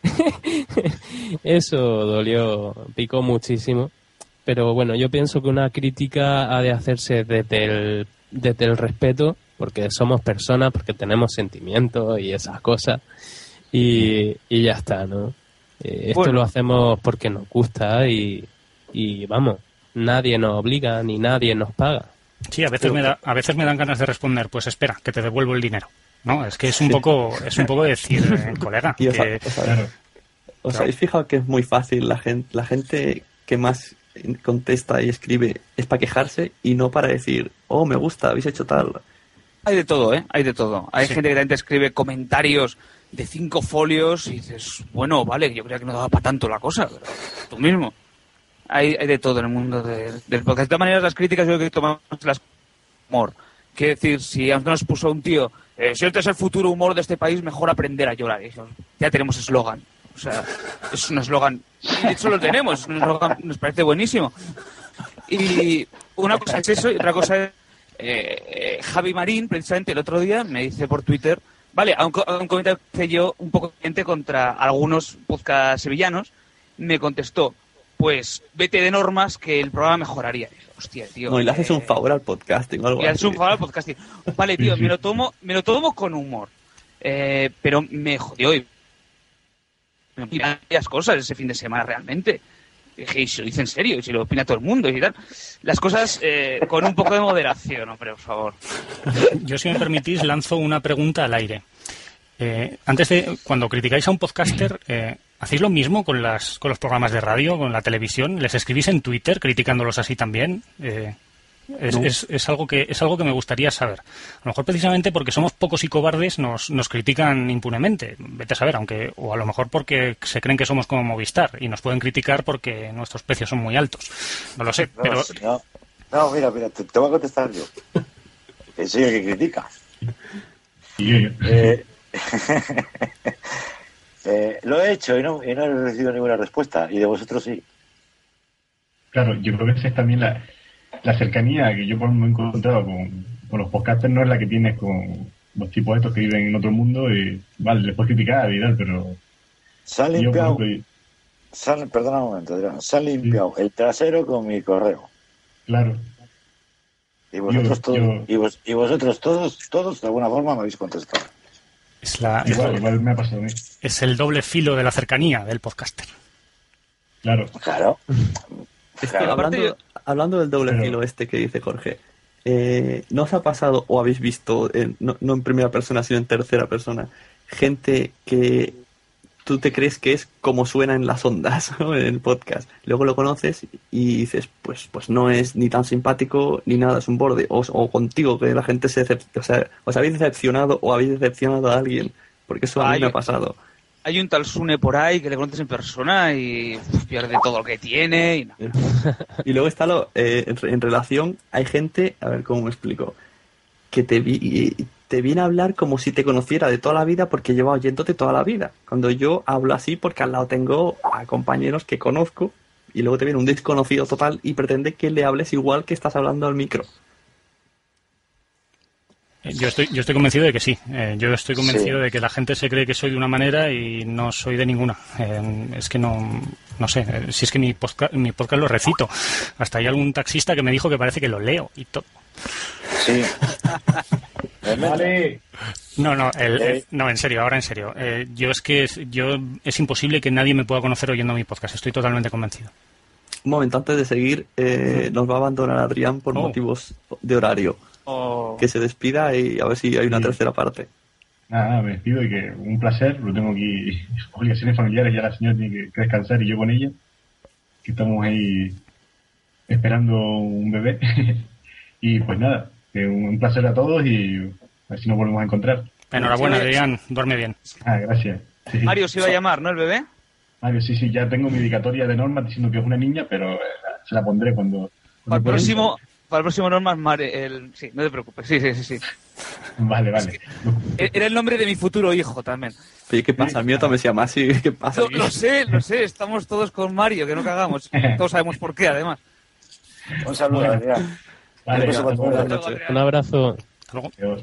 Speaker 10: eso dolió, picó muchísimo. Pero bueno, yo pienso que una crítica ha de hacerse desde el, desde el respeto, porque somos personas, porque tenemos sentimientos y esas cosas. Y, y ya está, ¿no? Eh, esto
Speaker 9: Bueno.
Speaker 10: lo hacemos porque nos gusta y, y vamos, nadie nos obliga ni nadie nos paga.
Speaker 7: Sí, a veces, me da, a veces me dan ganas de responder, pues espera, que te devuelvo el dinero. No, es que es un poco, es un poco decir, eh, colega,
Speaker 5: Y os,
Speaker 7: que,
Speaker 5: os habéis- os habéis fijado que es muy fácil la gente, la gente que más contesta y escribe es para quejarse y no para decir, oh, me gusta, habéis hecho tal.
Speaker 9: Hay de todo, ¿eh? Hay de todo. Hay
Speaker 5: Sí.
Speaker 9: gente que también te escribe comentarios de cinco folios y dices, bueno, vale, yo creía que no daba para tanto la cosa, pero tú mismo. Hay, hay de todo en el mundo de- del podcast. De todas maneras, las críticas yo creo que tomamos las humor. Quiero decir, si nos puso un tío, eh, si este es el futuro humor de este país, mejor aprender a llorar. Ya tenemos eslogan. O sea, es un eslogan. De hecho lo tenemos, un eslogan, nos parece buenísimo. Y una cosa es eso y otra cosa es eh, eh, Javi Marín, precisamente el otro día, me dice por Twitter, vale, a un, comentario que hice yo un poco cliente contra algunos podcast sevillanos, me contestó, pues vete de normas que el programa mejoraría. Hostia, tío.
Speaker 5: no, y le haces
Speaker 9: eh,
Speaker 5: un favor al podcasting o algo
Speaker 9: y haces
Speaker 5: así.
Speaker 9: un favor al podcasting. Vale, tío, me lo tomo, me lo tomo con humor. Eh, pero me jodió y me opina varias cosas ese fin de semana realmente. Dije, y si lo dice en serio, y si lo opina todo el mundo y tal. Las cosas eh, con un poco de moderación, hombre, por favor.
Speaker 7: yo si me permitís lanzo una pregunta al aire. Eh, antes de, cuando criticáis a un podcaster, eh, ¿hacéis lo mismo con, las, con los programas de radio, con la televisión? ¿Les escribís en Twitter criticándolos así también? Eh, es,
Speaker 5: No.
Speaker 7: es- es algo que, es algo que me gustaría saber. A lo mejor precisamente porque somos pocos y cobardes nos, nos critican impunemente. Vete a saber, aunque, o a lo mejor porque se creen que somos como Movistar y nos pueden criticar porque nuestros precios son muy altos. No lo sé,
Speaker 6: No,
Speaker 7: pero
Speaker 6: no, no, mira, mira, te, te voy a contestar yo. Que soy el que critica. Eh, eh, lo he hecho y no, y no he recibido ninguna respuesta. Y de vosotros sí.
Speaker 8: Claro, yo creo que esa es también la, la cercanía que yo por ejemplo, he encontrado con, con los podcasters, no es la que tienes con los tipos estos que viven en otro mundo y, vale, les puedes criticar y tal, pero...
Speaker 6: Se han limpiado,
Speaker 8: ejemplo,
Speaker 6: se han- perdona un momento, Adrián, se han limpiado el trasero con mi correo.
Speaker 8: Claro.
Speaker 6: Y vosotros,
Speaker 8: Yo-
Speaker 6: todos,
Speaker 8: yo-
Speaker 6: y, vos- y vosotros todos, todos de alguna forma me habéis contestado.
Speaker 7: Es, la,
Speaker 8: Igual,
Speaker 7: es,
Speaker 8: igual me ha pasado a mí.
Speaker 7: es el doble filo de la cercanía del podcaster.
Speaker 8: Claro.
Speaker 6: Claro.
Speaker 5: Es que
Speaker 6: Claro.
Speaker 5: hablando, hablando del doble
Speaker 8: Pero-
Speaker 5: filo este que dice Jorge, eh, ¿no os ha pasado o habéis visto, en- no, no en primera persona, sino en tercera persona, gente que tú te crees que es como suena en las ondas, ¿no? en el podcast? Luego lo conoces y dices, pues, pues no es ni tan simpático ni nada, es un borde. O, o contigo, que la gente se o sea, os habéis decepcionado o habéis decepcionado a alguien, porque eso a mí me ha pasado.
Speaker 9: Hay un tal Sune por ahí que le conoces en persona y uf, pierde todo lo que tiene. Y no.
Speaker 5: Y luego está lo, eh, en, re- en relación, hay gente, a ver cómo me explico, que te, vi, y- te viene a hablar como si te conociera de toda la vida porque lleva oyéndote toda la vida. Cuando yo hablo así porque al lado tengo a compañeros que conozco y luego te viene un desconocido total y pretende que le hables igual que estás hablando al micro.
Speaker 7: Eh, Yo estoy, yo estoy convencido de que sí. Eh, yo estoy convencido
Speaker 6: Sí.
Speaker 7: de que la gente se cree que soy de una manera y no soy de ninguna. Eh, es que no, no sé. eh, si es que mi podcast, mi podcast lo recito. Hasta hay algún taxista que me dijo que parece que lo leo y todo.
Speaker 6: Sí.
Speaker 8: Vale.
Speaker 7: No, no, el-
Speaker 6: Eh.
Speaker 7: el- no, en serio, ahora en serio. Eh, yo es que es, yo es imposible que nadie me pueda conocer oyendo mi podcast. Estoy totalmente convencido.
Speaker 5: Un momento antes de seguir, eh, nos va a abandonar Adrián por
Speaker 7: Oh.
Speaker 5: motivos de horario.
Speaker 9: O-
Speaker 5: Que se despida y a ver si hay una
Speaker 8: Sí.
Speaker 5: tercera parte.
Speaker 8: Nada, nada, me despido y que un placer, lo tengo aquí, obligaciones familiares, ya la señora tiene que, que descansar y yo con ella, que estamos ahí esperando un bebé. y pues nada, un, un placer a todos y a ver si nos volvemos a encontrar.
Speaker 7: Enhorabuena. Adrián. Duerme bien.
Speaker 8: Ah, gracias. Sí.
Speaker 9: Mario se iba a llamar, ¿no? El bebé.
Speaker 8: Mario, sí, sí, ya tengo mi dedicatoria de Norma diciendo que es una niña, pero eh, se la pondré cuando...
Speaker 9: Para el próximo, para el próximo Normas Mare, el, sí, no te preocupes, sí, sí, sí, sí.
Speaker 8: Vale, vale.
Speaker 9: Era el nombre de mi futuro hijo también.
Speaker 5: Oye, ¿qué pasa? El mío también se llama así. ¿Qué pasa?
Speaker 9: Lo, sé, lo sé, estamos todos con Mario, que no cagamos. Todos sabemos por qué, además.
Speaker 6: Un saludo. Adrián.
Speaker 8: Vale.
Speaker 6: Un
Speaker 10: abrazo.
Speaker 7: Hasta luego.